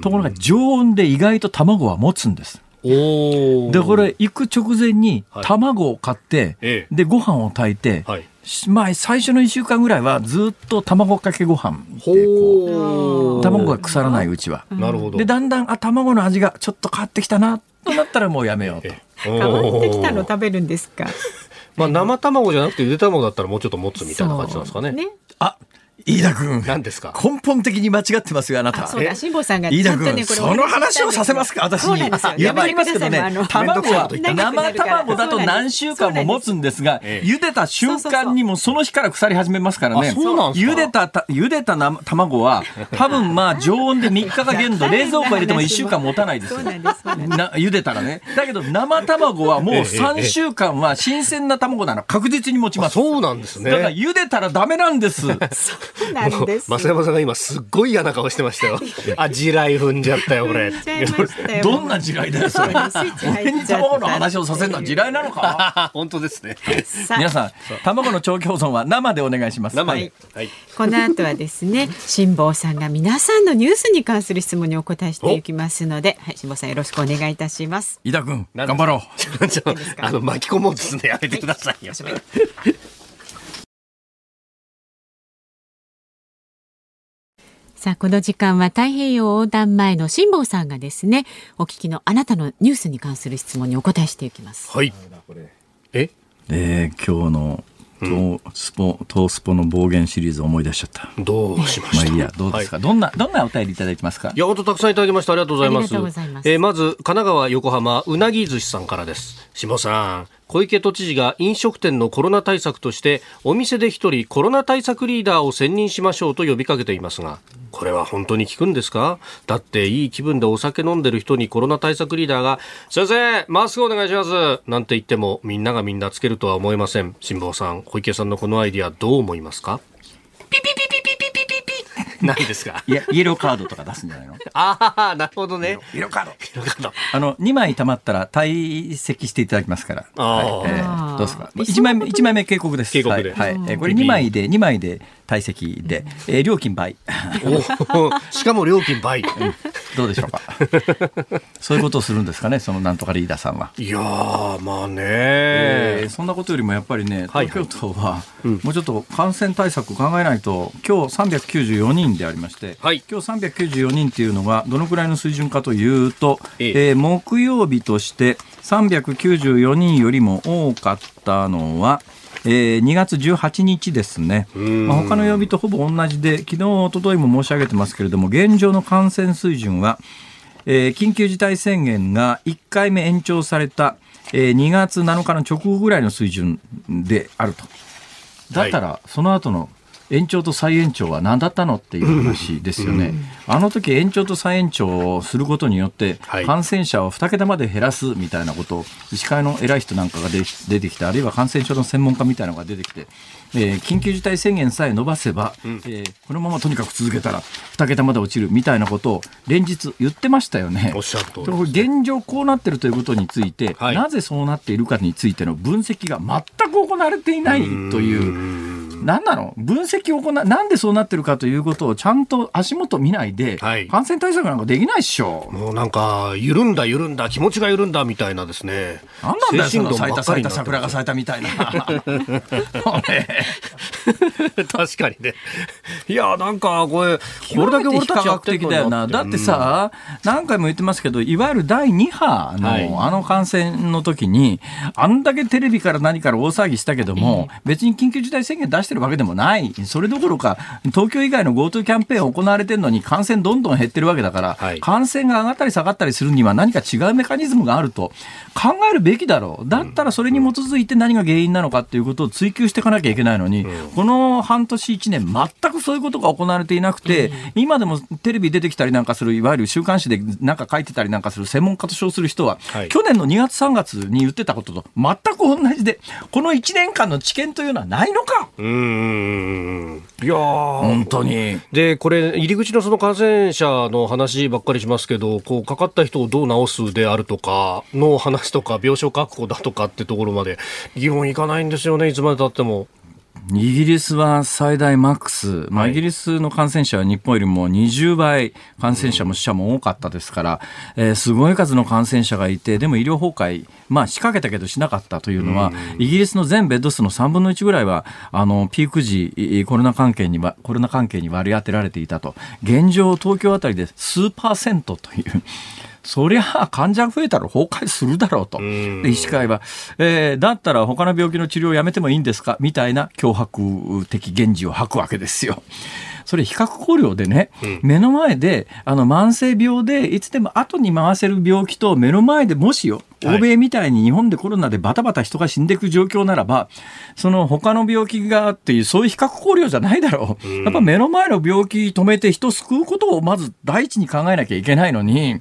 ところが常温で意外と卵は持つんです。で、これ行く直前にはい卵を買って、ええで、ご飯を炊いて、はい。しまあ、最初の1週間ぐらいはずっと卵かけご飯でこほう卵が腐らないうちは。なるほど。で、だんだん、あ、卵の味がちょっと変わってきたな、となったらもうやめようと。変わってきたの食べるんですか？まあ生卵じゃなくてゆで卵だったらもうちょっと持つみたいな感じなんですかね。ねあ、飯田君。何ですか？根本的に間違ってますよ、あなた。あそうだ辛坊さんが飯田君、ねこれその話をさせますか、私に。やめてますけどね卵は生卵だと何週間も持つんですが、ええ茹でた瞬間にもその日から腐り始めますからね。あそうなん茹でたた、茹でたな卵は、多分まあ常温で3日か限度、冷蔵庫入れても1週間持たないですよ。な茹でたらね。だけど生卵はもう3週間は新鮮な卵なら確実に持ちます。あそうなんですね。だから茹でたらダメなんです。なんです増山さんが今すっごい嫌な顔してましたよ。あ、地雷踏んじゃったよ、これ言。っちゃいましたよどんな地雷だよ、それ。俺に卵の話をさせるのは地雷なのか 本当ですね。皆さん、卵の長期保存は生でお願いします。生はい。はい。この後はですね辛坊さんが皆さんのニュースに関する質問にお答えしていきますので、はい、辛坊さんよろしくお願いいたします飯田君、頑張ろう。あの巻き込もうとするのやめてくださいよ。さあこの時間は太平洋横断前の辛坊さんがですねお聞きのあなたのニュースに関する質問にお答えしていきますはい。え、えー、今日の東スポ、東スポの暴言シリーズ思い出しちゃった。どうしました？まあいいや、どうですか、どんな、どんなお便りいただいてますか？いや、本当たくさんいただきました。ありがとうございます。ありがとうございますえーまず、神奈川、横浜、うなぎ寿司さんからです。下さん、小池都知事が飲食店のコロナ対策としてお店で1人コロナ対策リーダーを選任しましょうと呼びかけていますがこれは本当に効くんですか？だっていい気分でお酒飲んでる人にコロナ対策リーダーが先生マスクお願いしますなんて言ってもみんながみんなつけるとは思えません。辛坊さん小池さんのこのアイディアどう思いますか？ピピピピ何ですか？いや、イエローカードとか出すんじゃないの？ああ、なるほどね。イエローカード。よかった。あの、2枚貯まったら退席していただきますから。あーはいえあーーどうですか？え ?1 枚目、一枚目警告です。警告ではい。はいえーこれ2枚で、2枚で退席で、えー料金倍。お しかも料金倍。どうでしょうか？そういうことをするんですかね、そのなんとかリーダーさんは。いやー、まあね、えーそんなことよりもやっぱりね、はい東京都はもうちょっと感染対策を考えないと、今日394人でありまして、はい。今日394人っていうのがどのくらいの水準かというと、ええ。えー木曜日として394人よりも多かったのは、えー2月18日ですね、まあ、他の曜日とほぼ同じで、昨日、一昨日も申し上げてますけれども、現状の感染水準は、えー緊急事態宣言が1回目延長された、えー2月7日の直後ぐらいの水準であると。だったら、その後の延長と再延長は何だったのっていう話ですよね。あの時延長と再延長をすることによって、はい感染者を2桁まで減らすみたいなことを、医師会の偉い人なんかが出出てきて、あるいは感染症の専門家みたいなのが出てきて、えー緊急事態宣言さえ伸ばせば、えーこのままとにかく続けたら2桁まで落ちるみたいなことを連日言ってましたよね。現状こうなってるということについて、はいなぜそうなっているかについての分析が全く行われていないという。何なの？分析を行う、なんでそうなってるかということをちゃんと足元見ないで、はい感染対策なんかできないっしょ。もうなんか、緩んだ緩んだ、気持ちが緩んだみたいなですね。なんなんだよ、その精咲いた咲いた桜が咲いたみたいな。確かにね。いや、なんか、これ、これだけ俺たちやってだよな。だってさ、何回も言ってますけど、いわゆる第2波の、はいあの感染の時に、あんだけテレビから何から大騒ぎしたけども、別に緊急事態宣言出してるわけでもない。それどころか、東京以外の GoTo キャンペーン行われてるのに感染どんどん減ってるわけだから、はい。感染が上がったり下がったりするには何か違うメカニズムがあると。考えるべきだろう。だったらそれに基づいて何が原因なのかっていうことを追求していかなきゃいけないのに、この半年1年全くそういうことが行われていなくて、今でもテレビ出てきたりなんかする、いわゆる週刊誌でなんか書いてたりなんかする専門家と称する人は、はい。去年の2月3月に言ってたことと全く同じで、この1年間の知見というのはないのか？うーんいや本当に。で、これ、入り口のその感染者の話ばっかりしますけど、こう、かかった人をどう治すであるとか、の話とか、病床確保だとかってところまで、議論いかないんですよね、いつまでたっても。イギリスは最大マックス、まあ、はい。イギリスの感染者は日本よりも20倍。感染者も死者も多かったですから、えーすごい数の感染者がいて、でも医療崩壊、まあ仕掛けたけどしなかったというのは、イギリスの全ベッド数の3分の1ぐらいは、あの、ピーク時、いコロナ関係には、コロナ関係に割り当てられていたと。現状、東京あたりで数パーセントという。そりゃあ患者が増えたら崩壊するだろうと。で医師会は、えーだったら他の病気の治療をやめてもいいんですか？みたいな脅迫的言辞を吐くわけですよ。それ比較考慮でね、目の前で、あの、慢性病で、いつでも後に回せる病気と目の前でもしよ、はい欧米みたいに日本でコロナでバタバタ人が死んでいく状況ならば、その他の病気がっていう、そういう比較考慮じゃないだろう。やっぱ目の前の病気止めて人救うことをまず第一に考えなきゃいけないのに、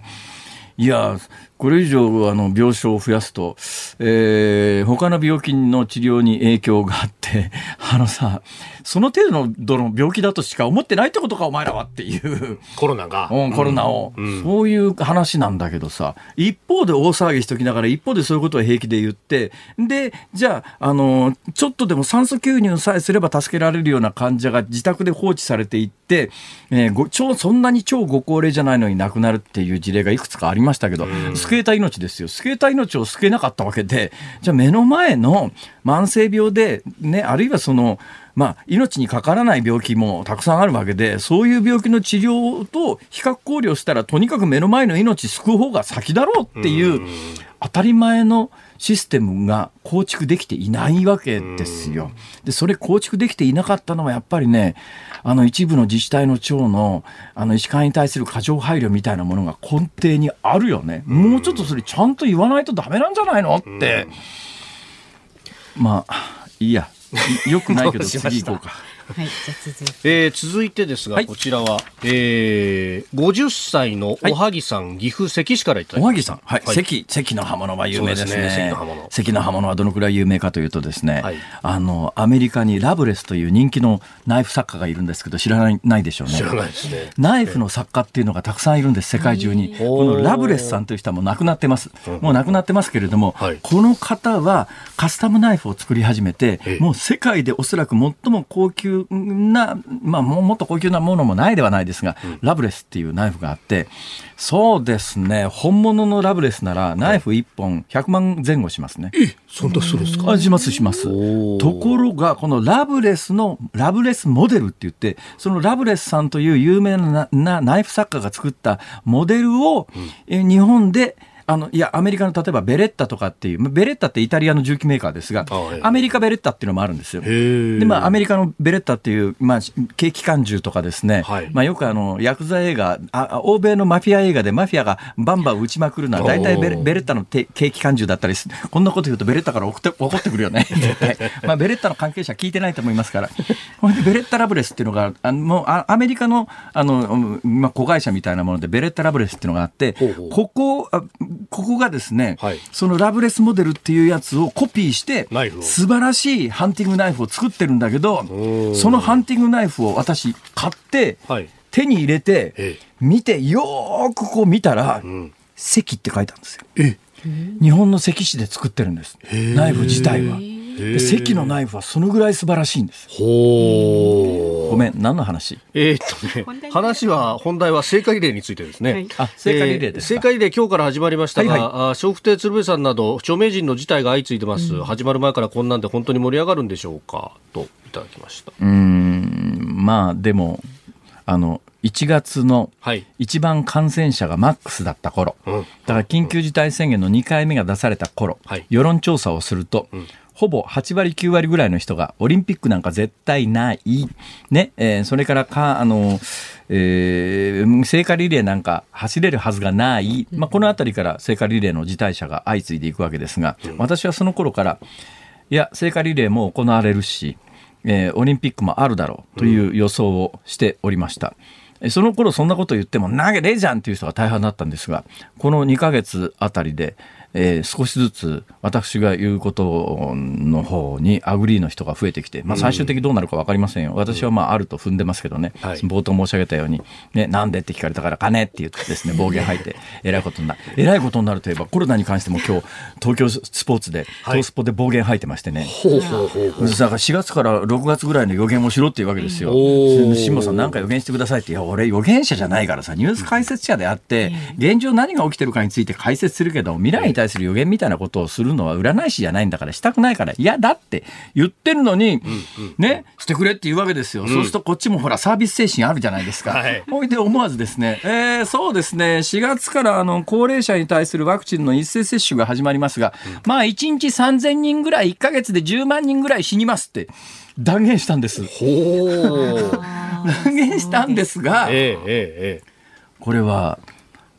いや、これ以上あの病床を増やすと、えー、他の病気の治療に影響があって、あのさ、その程度のどの病気だとしか思ってないってことか、お前らはっていう。コロナが。うん、コロナを、うんそういう話なんだけどさ、一方で大騒ぎしときながら、一方でそういうことを平気で言って、で、じゃあ、あの、ちょっとでも酸素吸入さえすれば助けられるような患者が自宅で放置されていって、えーご超そんなに超ご高齢じゃないのに亡くなるっていう事例がいくつかありましたけど、救えた命ですよ。救えた命を救えなかったわけで、じゃあ目の前の慢性病で、ね、あるいはその、まあ、命にかからない病気もたくさんあるわけで、そういう病気の治療と比較考慮したら、とにかく目の前の命救う方が先だろうっていう、当たり前のシステムが構築できていないわけですよ。で、それ構築できていなかったのはやっぱりね、あの一部の自治体の長の、あの医師会に対する過剰配慮みたいなものが根底にあるよね。もうちょっとそれちゃんと言わないとダメなんじゃないのって。まあ、いいや。よくないけど次行こうか。はい、じゃあ続いて。えー続いてですが、はい。こちらは、えー、50歳のおはぎさん、岐阜関市からいただきおはぎさん、はい、はい。関、関の刃物は有名ですね。すね。関の刃物。関の刃物はどのくらい有名かというとですね、はい。あの、アメリカにラブレスという人気のナイフ作家がいるんですけど、知らないないでしょうね。た知らないですね。ナイフの作家っていうのがたくさんいるんです、世界中に。ー。このラブレスさんという人はもう亡くなってます。もう亡くなってますけれども、はい。この方はカスタムナイフを作り始めてええ、もう世界でおそらく最も高級な、まあももっと高級なものもないではないですが、ラブレスっていうナイフがあって、そうですね、本物のラブレスならナイフ1本100万前後しますね。そんなするんですか？あしますします。ところが、このラブレスの、ラブレスモデルって言って、そのラブレスさんという有名ななナイフ作家が作ったモデルを、え日本で、あの、いや、アメリカの例えばベレッタとかっていう、ベレッタってイタリアの銃器メーカーですがあはい、アメリカベレッタっていうのもあるんですよ。ー。で、まあ、アメリカのベレッタっていう、まあ、軽機関銃とかですね、はい。まあ、よくあの、ヤクザ映画あ、欧米のマフィア映画でマフィアがバンバン撃ちまくるのは、大体ベレベレッタのて軽機関銃だったりすこんなこと言うとベレッタから怒って怒ってくるよね。まあ、ベレッタの関係者聞いてないと思いますから。ベレッタラブレスっていうのが、あのもうあアメリカの、あの、うんまあ、子会社みたいなもので、ベレッタラブレスっていうのがあってほうほう、ここ、あここがですね、はい。そのラブレスモデルっていうやつをコピーして素晴らしいハンティングナイフを作ってるんだけどー、そのハンティングナイフを私買って、はい。手に入れてええ、見て、よーくこう見たら、ん。関って書いてあるんですよ。え日本の関市で作ってるんです。ナイフ自体は。で関のナイフはそのぐらい素晴らしいんです。ほーごめん、何の話？えーっとね話は、本題は聖火リレーについてですね。はい。あ、聖火リレーですか？えー聖火リレー今日から始まりましたが、はいあ笑福亭鶴瓶さんなど著名人の事態が相次いでます、始まる前からこんなんで本当に盛り上がるんでしょうか？といただきました。うーん、まあでも、あの、1月のはい。一番感染者がマックスだった頃、うん。だから緊急事態宣言の2回目が出された頃、はい。世論調査をすると、ほぼ8割9割ぐらいの人がオリンピックなんか絶対ない、ねえーそれからかあの、えー聖火リレーなんか走れるはずがない、まあ、この辺りから聖火リレーの辞退者が相次いでいくわけですが、私はその頃からいや聖火リレーも行われるし、えーオリンピックもあるだろうという予想をしておりました。えーその頃そんなこと言っても投げれじゃんっていう人が大半だったんですが、この2ヶ月あたりで、えー、少しずつ私が言うことの方に agree の人が増えてきて、まあ、最終的にどうなるか分かりませんよ、私はまああると踏んでますけどね、はい、冒頭申し上げたように、ね、なんでって聞かれたから、金って言ってですね 暴言吐いて、えらいことになる、えらいことになるといえば、コロナに関しても今日東京スポーツで、東スポで暴言吐いてましてね、ほうほうほうほう。だから4月から6月ぐらいの予言をしろっていうわけですよ、辛坊さん、なんか予言してくださいって、いや、俺、予言者じゃないからさ、ニュース解説者であって、現状何が起きてるかについて解説するけど、未来に対する予言みたいなことをするのは占い師じゃないんだからしたくないから、いや、だって言ってるのに、ね、してくれって言うわけですよ。そうするとこっちもほら、サービス精神あるじゃないですか。ほいで思わずですね、えー、そうですね、4月からあの、高齢者に対するワクチンの一斉接種が始まりますが、まあ、1日3000人ぐらい、1か月で10万人ぐらい死にますって。断言したんです。断言したんですが、ええええ、これは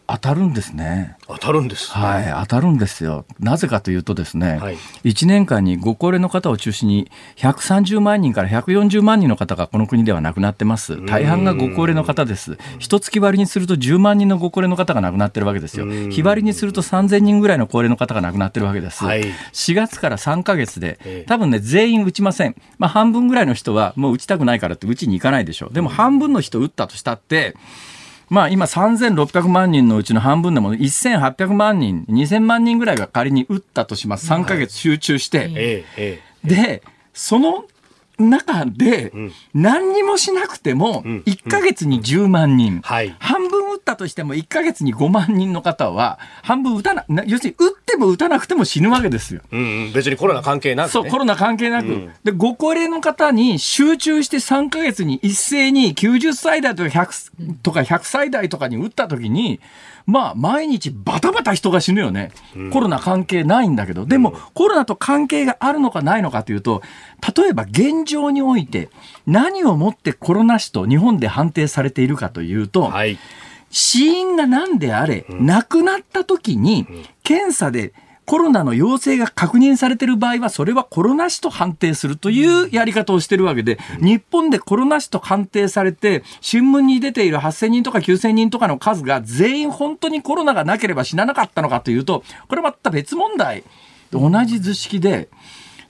当たるんですね。当たるんです、ね、はい、当たるんですよ。なぜかというとですね、はい、1年間にご高齢の方を中心に130万人から140万人の方がこの国では亡くなってます。大半がご高齢の方です。一月割にすると10万人のご高齢の方が亡くなってるわけですよ。日割りにすると3000人ぐらいの高齢の方が亡くなってるわけです。はい、4月から3か月で、多分ね、全員打ちません。まあ、半分ぐらいの人はもう打ちたくないからって打ちに行かないでしょう。でも半分の人打ったとしたって、まあ、今3600万人のうちの半分でも1800万人、2000万人ぐらいが仮に打ったとします。3ヶ月集中して。で、その中で何にもしなくても1か月に10万人、半ったとしても1か月に5万人の方は半分打たな要するに打っても打たなくても死ぬわけですよ。うん、別にコロナ関係なく、ね、そうコロナ関係なく、うん、でご高齢の方に集中して3か月に一斉に90歳代とか 100, とか100歳代とかに打った時にまあ、毎日バタバタ人が死ぬよね。コロナ関係ないんだけど、でも、コロナと関係があるのかないのかというと、例えば現状において、何をもってコロナ死と日本で判定されているかというと、はい死因が何であれ、亡くなった時に、検査でコロナの陽性が確認されている場合は、それはコロナ死と判定するというやり方をしているわけで、日本でコロナ死と判定されて、新聞に出ている8000人とか9000人とかの数が全員本当にコロナがなければ死ななかったのかというと、これまた別問題。同じ図式で、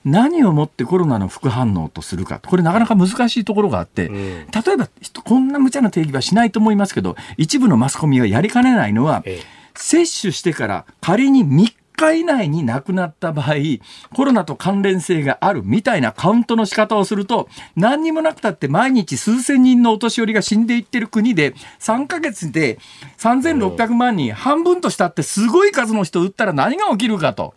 何をもってコロナの副反応とするか。これなかなか難しいところがあって、例えば、こんな無茶な定義はしないと思いますけど、一部のマスコミはやりかねないのは、接種してから仮に3日以内に亡くなった場合、コロナと関連性があるみたいなカウントの仕方をすると、何にもなくたって毎日数千人のお年寄りが死んでいってる国で、3ヶ月で3600万人、半分としたってすごい数の人打ったら何が起きるかと。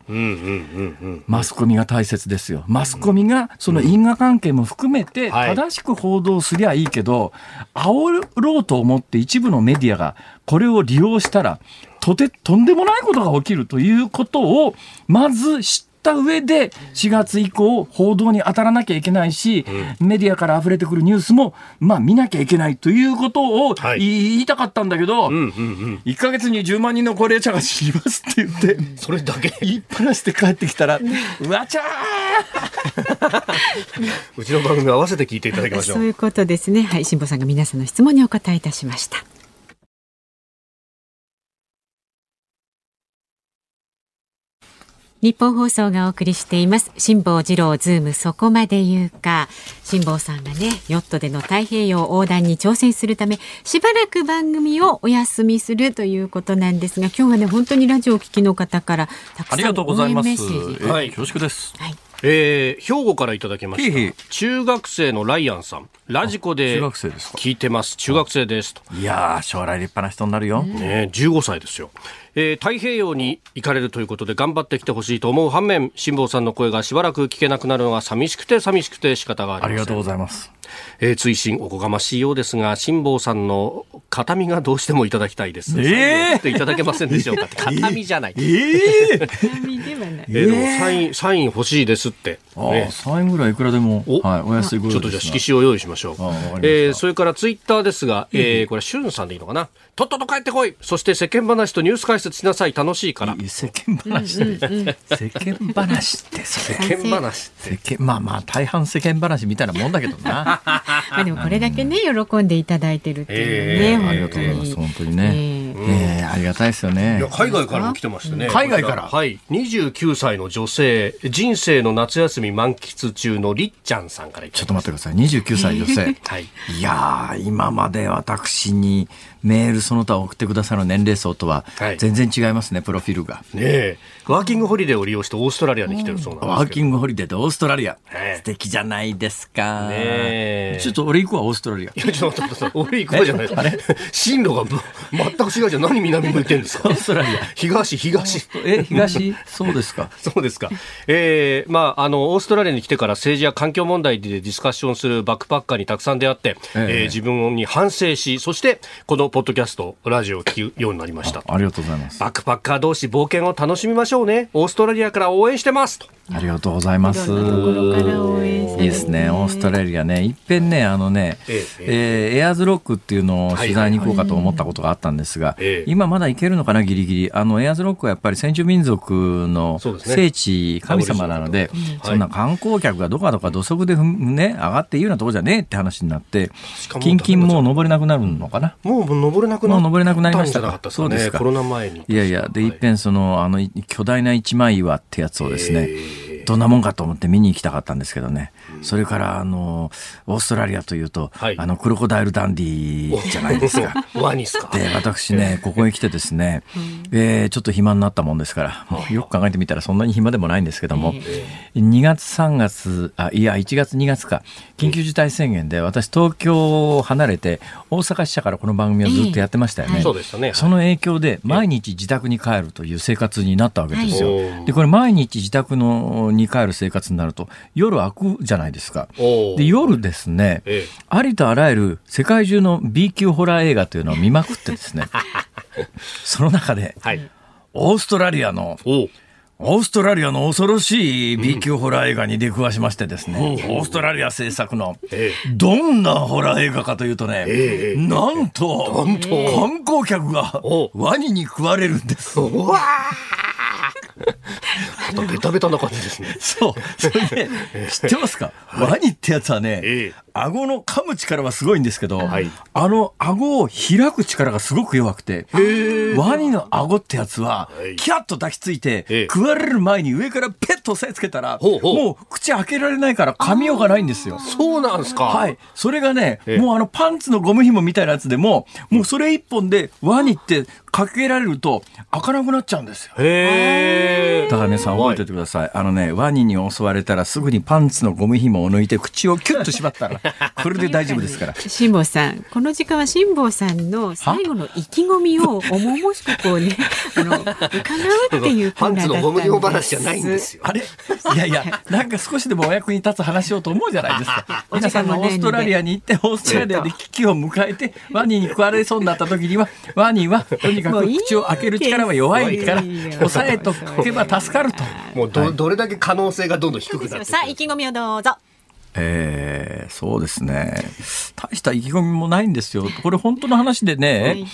マスコミが大切ですよ。マスコミがその因果関係も含めて正しく報道すりゃいいけど、煽ろうと思って一部のメディアがこれを利用したら、とて、とんでもないことが起きるということを、まず知った上で、4月以降、報道に当たらなきゃいけないし、うん、メディアから溢れてくるニュースも、まあ見なきゃいけないということを言いたかったんだけど、1か月に10万人の高齢者が死にますって言って、それだけ？言いっぱなしで帰ってきたら、うわちゃー うちの番組合わせて聞いていただきましょう。そういうことですね。はい、辛坊さんが皆さんの質問にお答えいたしました。日本放送がお送りしています。辛坊治郎ズームそこまで言うか。辛坊さんがねヨットでの太平洋横断に挑戦するためしばらく番組をお休みするということなんですが今日はね本当にラジオを聞きの方からたくさん応援メッセージ。はい。恐縮です、はい。えー、兵庫からいただきました。中学生のライアンさん。ラジコで聞いてます。中学生ですと。いや将来立派な人になるよ、ね、15歳ですよえー、太平洋に行かれるということで頑張ってきてほしいと思う反面辛坊さんの声がしばらく聞けなくなるのが寂しくて寂しくて仕方がありませんありがとうございますえー、追伸おこがましいようですが辛坊さんの形見がどうしてもいただきたいです。えー、いただけませんでしょうか。形見じゃない。えー、形見ではない。えー、サインサイン欲しいですって。ね、サインぐらいいくらでもお,、はい、お安いちょっとじゃあ色紙を用意しましょう。えー、それからツイッターですが、えー、これしゅんさんでいいのかな？とっとと帰ってこい。そして世間話とニュース解説しなさい。楽しいから。世間話、世間話って。世間話って。世間まあまあ大半世間話みたいなもんだけどな。まあでもこれだけね喜んでいただいてるっていうね、えー、ありがとうございます本当にね、えー、えーありがたいですよねいや。海外からも来てましてね。海外からはい。29歳の女性、人生の夏休み満喫中のりっちゃんさんからちょっと待ってください。29歳女性。はい。いやー、今まで私にメールその他送ってくださる年齢層とははい全然違いますね、プロフィールが。ねえ。ワーキングホリデーを利用してオーストラリアに来てるそうなんです。ワーキングホリデーでオーストラリア。ええ素敵じゃないですか。ねえちょっと俺行くわ、オーストラリア。いや、ちょっと待って。俺行こうじゃないですか。進路がぶ全く違うじゃん。何南向いてんですか？オーストラリア。東、東。え、東？そうですか。そうですか。えー、まあ、あの、オーストラリアに来てから政治や環境問題でディスカッションするバックパッカーにたくさん出会って、えええー自分に反省し、そして、このポッドキャスト、ラジオを聞くようになりました。ありがとうございます。バックパッカー同士冒険を楽しみましょうね。オーストラリアから応援してますと。ありがとうございます。いいいですね。オーストラリアね。いっぺんね、あのね、ええーエアーズロックっていうのを取材に行こうかと思ったことがあったんですがええ、今まだ行けるのかな、ギリギリ。あの、エアーズロックはやっぱり先住民族の聖地、神様なのでうん、そんな観光客がどかどか土足でふんね、上がっていいようなとこじゃねえって話になってキンキンもう登れなくなるのかな？もう登れなくなもう登れなくなりましたかったんじゃなかったですそうですかコロナ前に。いやいや、で、いっぺんその、あの、い巨大な一枚岩ってやつをですね、えどんなもんかと思って見に行きたかったんですけどね。それから、あの、オーストラリアというと、はいあの、クロコダイルダンディじゃないですか。ーワニっすか？で、私ね、ここへ来てですね、えーちょっと暇になったもんですから、もうよく考えてみたらそんなに暇でもないんですけども、2月3月、あ、いや、1月2月か、緊急事態宣言で私東京を離れて、大阪支社からこの番組をずっとやってましたよね。そうでしたね。その影響で毎日自宅に帰るという生活になったわけですよ。はいで、これ毎日自宅のに帰る生活になると夜開くじゃないですか。で、夜ですね、ええありとあらゆる世界中の B 級ホラー映画というのを見まくってですね、その中で、はい。オーストラリアの、オーストラリアの恐ろしい B 級ホラー映画に出くわしましてですね、オーストラリア制作の、えどんなホラー映画かというとね、ええなんと、なんと。観光客がお。ワニに食われるんです。うわー。ベタベタな感じですね。そう。それで、知ってますか、ワニってやつはね、ええ顎の噛む力はすごいんですけど、はいあの顎を開く力がすごく弱くて、ワニの顎ってやつははい、キャッと抱きついて、ええ食われる前に上からペッと押さえつけたら、もう口開けられないから噛みようがないんですよ。そうなんですか。はい。それがね、ええもうあのパンツのゴム紐みたいなやつでも、もうそれ一本でワニってかけられると開かなくなっちゃうんですよ。へえ。だから皆さん覚えておいてください。あのね、ワニに襲われたらすぐにパンツのゴム紐を抜いて口をキュッと縛ったら、これで大丈夫ですから。辛坊さん、この時間は辛坊さんの最後の意気込みを重々しくこうね、あの伺うっていうコパンツーナーだったんのゴム紐話じゃないんですよ。あれいやいや、なんか少しでもお役に立つ話しようと思うじゃないですか。皆さんのでがオーストラリアに行って、オーストラリアで危機を迎えて、ワニに食われそうになった時には、ワニはとにかく口を開ける力は弱いから、もういいよ押さえとけば助かると。もうど、どれだけ可能性がどんどん低くなってくるさあ意気込みをどうぞ。えーそうですね。大した意気込みもないんですよ。これ本当の話でね、はい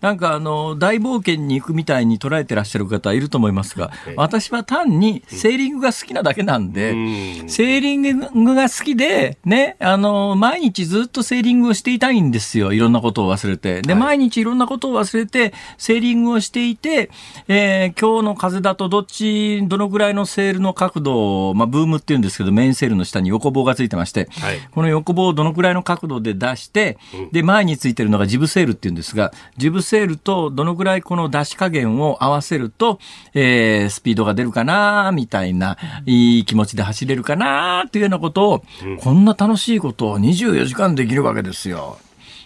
なんかあの、大冒険に行くみたいに捉えてらっしゃる方いると思いますが、私は単にセーリングが好きなだけなんで、うん。セーリングが好きで、ね、あの、毎日ずっとセーリングをしていたいんですよ。いろんなことを忘れて。で、はい。毎日いろんなことを忘れて、セーリングをしていて、えー今日の風だとどっち、どのぐらいのセールの角度を、まあ、ブームって言うんですけど、メインセールの下に横棒がついてまして、はい。この横棒をどのくらいの角度で出して、で、前についてるのがジブセールって言うんですが、ジブセールとどのくらいこの出し加減を合わせると、えースピードが出るかな、みたいな、いい気持ちで走れるかな、っていうようなことを、こんな楽しいことを24時間できるわけですよ。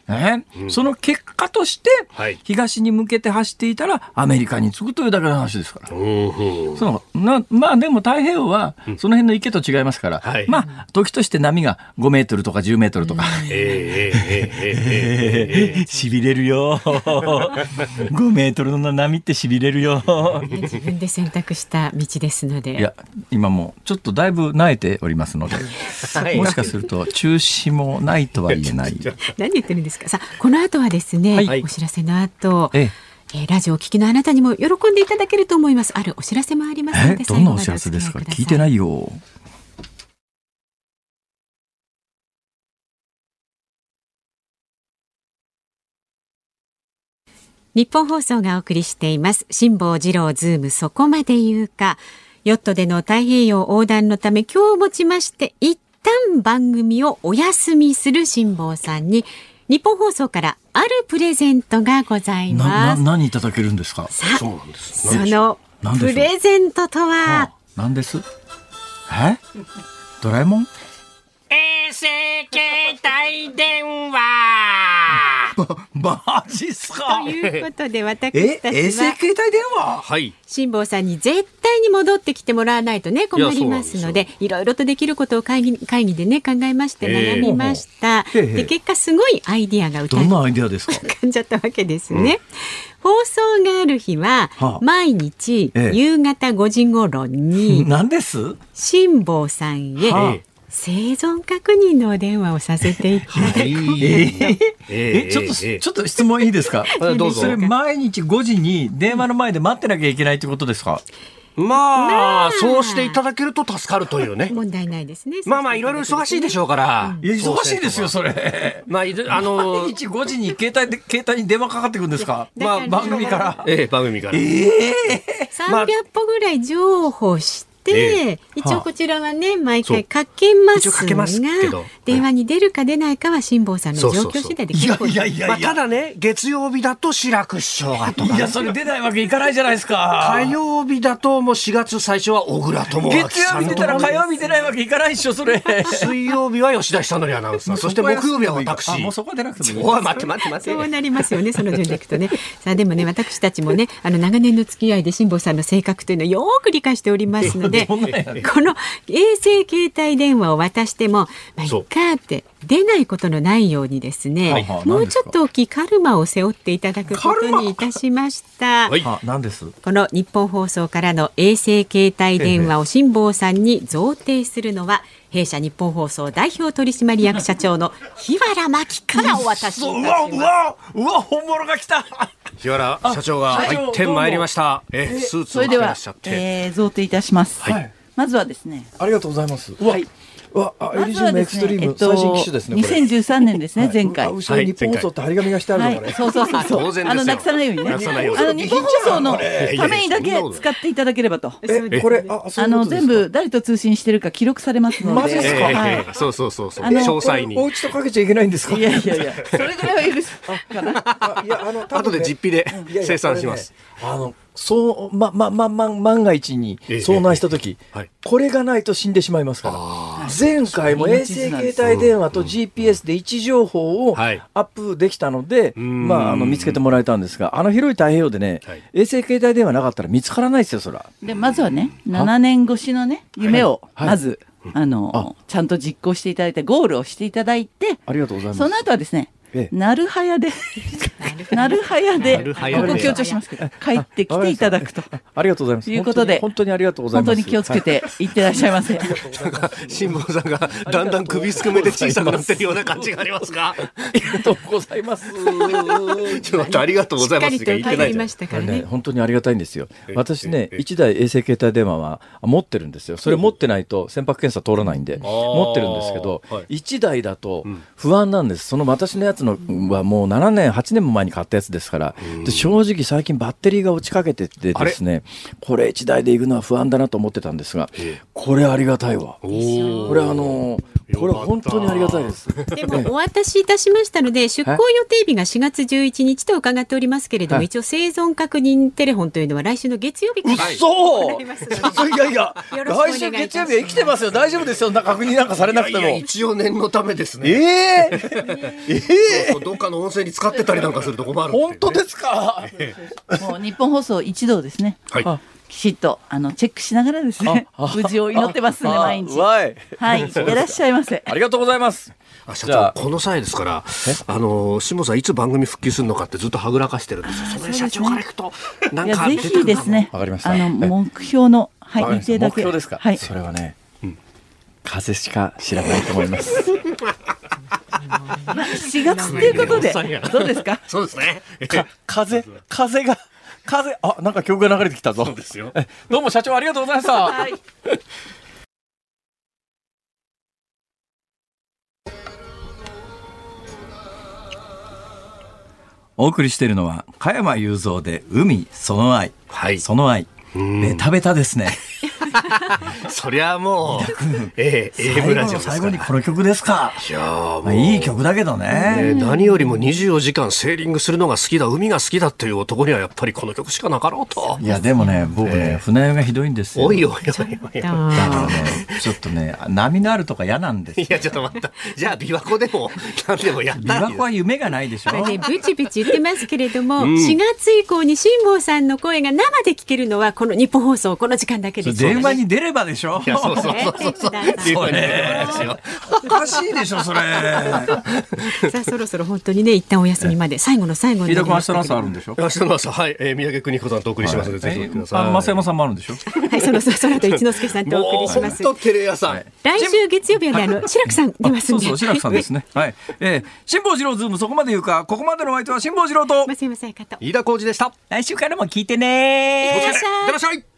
ね、うん、その結果として、東に向けて走っていたらアメリカに着くというだけの話ですから、うん、そのなまあでも太平洋はその辺の池と違いますから、うん、まあ時として波が5メートルとか10メートルとか、しびれるよ。5メートルの波ってしびれるよ。自分で選択した道ですので。いや今もちょっとだいぶ慣れておりますので、はい、もしかすると中止もないとは言えない。何言ってるんですか。さあこの後はですね、はい。お知らせの後、ええ。ーラジオをお聞きのあなたにも喜んでいただけると思います。あるお知らせもありますので、え？どんなお知らせですか？聞いてないいよ。日本放送がお送りしています。辛坊治郎ズームそこまで言うか。ヨットでの太平洋横断のため今日をもちまして一旦番組をお休みする辛坊さんに日本放送からあるプレゼントがございます。何いただけるんですか？そうなんです。そのプレゼントとは？何です？え？ドラえもん？衛星携帯電話。マジっすか？ということで私たちは衛星携帯電話？はい。辛坊さんに絶対に戻ってきてもらわないとね困りますのでいろいろとできることを会議会議でね考えまして悩みました、えー、で結果すごいアイディアがどんなアイディアですか？浮かんじゃったわけですね、うん、放送がある日は、毎日、夕方5時頃に 何です？辛坊さんへ、はあ生存確認のお電話をさせていただく、えー、えちょっと、ちょっと質問いいですか？どうぞそれ毎日5時に電話の前で待ってなきゃいけないってことですかまあ、まあ、そうしていただけると助かるというね。問題ないですね。まあまあ、いろいろ忙しいでしょうから。うん、忙しいですよ、それ。まあ、あの毎日5時に携帯で、携帯に電話かかってくるんですか？まあ、番組から。ええ、番組から。ええー。300歩ぐらい情報して、え一応こちらはね毎回かけますが電話に出るか出ないかは辛坊さんの状況次第で結構いやいやいや、ただね月曜日だと志らく師匠がとか、いやそれ出ないわけいかないじゃないですか。火曜日だともう4月最初は小倉智明月曜日出たら火曜日出ないわけいかないでしょそれ。水曜日は吉田久典アナウンサー。そして木曜日は私。もうそこ出なくてもいい。待って待って待って。そうなりますよねその順でいくとね。さあでもね私たちもねあの長年の付き合いで辛坊さんの性格というのをよく理解しておりますので この衛星携帯電話を渡しても、まあ、いっかって出ないことのないようにですね、はいはい、もうちょっと大きいカルマを背負っていただくことにいたしました。はい、何です？この日本放送からの衛星携帯電話を辛坊さんに贈呈するのは、弊社日本放送代表取締役社長の日原真紀からお渡しいたします。うわうわうわ本物が来た。日原社長が入ってまいりました。えスーツを着てらっしゃって。えー、贈呈いたします。はい。まずはですね。ありがとうございます。はい。わ、あ、エリジウムエクストリーム、最新機種ですね。2013年ですね、前回。後ろに日本放送って張り紙がしてあるの。そうそうそう。あの、なくさないようにね。あの、日本放送のためにだけ使っていただければと。え、これ、あ、あの、全部誰と通信してるか記録されますので。マジですか？はい。そうそうそうそう。詳細に。お家とかけちゃいけないんですか？いやいやいや、それぐらいは許すかな。いや、あの、後で実費で生産します。あの、そう、ま、ま、ま、ま、万が一に遭難した時、これがないと死んでしまいますから。前回も衛星携帯電話と GPS で位置情報をアップできたので、まあ、あの、見つけてもらえたんですが、あの広い太平洋でね、はい、衛星携帯電話なかったら見つからないですよ、そら。で、まずはね、7年越しのね、夢を、まず、あの、ちゃんと実行していただいて、ゴールをしていただいて、ありがとうございます。その後はですね、なるはやで。なるはやで。ここ強調しますけど帰ってきていただくとありがとうございます。いうことで。本当にありがとうございます。本当に気をつけていってらっしゃいませ。辛坊さんがだんだん首すくめで小さくなってるような感じがありますが。ありがとうございます。ちょっとありがとうございます。しか言ってないましたからね。本当にありがたいんですよ。私ね一台衛星携帯電話は持ってるんですよ。それ持ってないと船舶検査通らないんで持ってるんですけど一台だと不安なんです。その私のやつのはもうもう7年、8年も前に買ったやつですから、で正直最近バッテリーが落ちかけててですね、これ1台で行くのは不安だなと思ってたんですが、これありがたいわ。これあのこれ本当にありがたいです。でもお渡しいたしましたので、出航予定日が4月11日と伺っておりますけれども、一応生存確認テレフォンというのは来週の月曜日から嘘いやいや、来週月曜日は生きてますよ。大丈夫ですよ。確認なんかされなくても。一応念のためですね。え え。ええどっかの温泉に使ってたりなんかすると困る、本当ですか？もう日本放送一同ですね。はい。きちっとあのチェックしながらですね。無事を祈ってますね毎日。はい。いらっしゃいませ。ありがとうございます。あ社長この際ですからあの下さんいつ番組復帰するのかってずっとはぐらかしてるんですよ。それ社長からいくとなんかぜひですね。あの目標のはい日程だけ。目標ですか？はい。それはね、風しか知らないと思います 4月っていうことでどうですか？そうですね風風が風、あ、なんか曲が流れてきたぞ。そうですよ。どうも社長ありがとうございました。はい。お送りしているのは加山雄三で海その愛、はい、その愛ベタベタですね。そりゃもう、ええ、AM ラジオ最後にこの曲ですか。いやまあ、いい曲だけどね、ね、何よりも24時間セーリングするのが好きだ、海が好きだっていう男にはやっぱりこの曲しかなかろうと。いや、でもね、僕ね、えー、船酔いがひどいんですよ。おいおいおいおい。だからね、ちょっとね、波のあるとか嫌なんですいや、ちょっと待った。じゃあ、琵琶湖でも、何でもやった琵琶湖は夢がないでしょ。ね、ブチブチ言ってますけれども、うん、4月以降に辛坊さんの声が生で聞けるのは、この日本放送、この時間だけです。電話に出ればでしょ？いや、そうそうそうそうそう。おかしいでしょ、それ。さあ、そろそろ本当にね、一旦お休みまで、最後の最後に。明日の朝あるんでしょ？明日の朝、はい、えー、宮城邦子さんとお送りしますので、ぜひください。増山さんもあるんでしょ？はい、その、その後、一之輔さんとお送りします。本当テレ朝。来週月曜日はね、あの、白くさん出ますんで。そうそう、白くさんですね。はい。えー、辛坊治郎ズーム、そこまで言うか、ここまでのお相手は辛坊治郎と。増山さやかと。飯田浩二でした。来週からも聞いてねいってらっしゃい。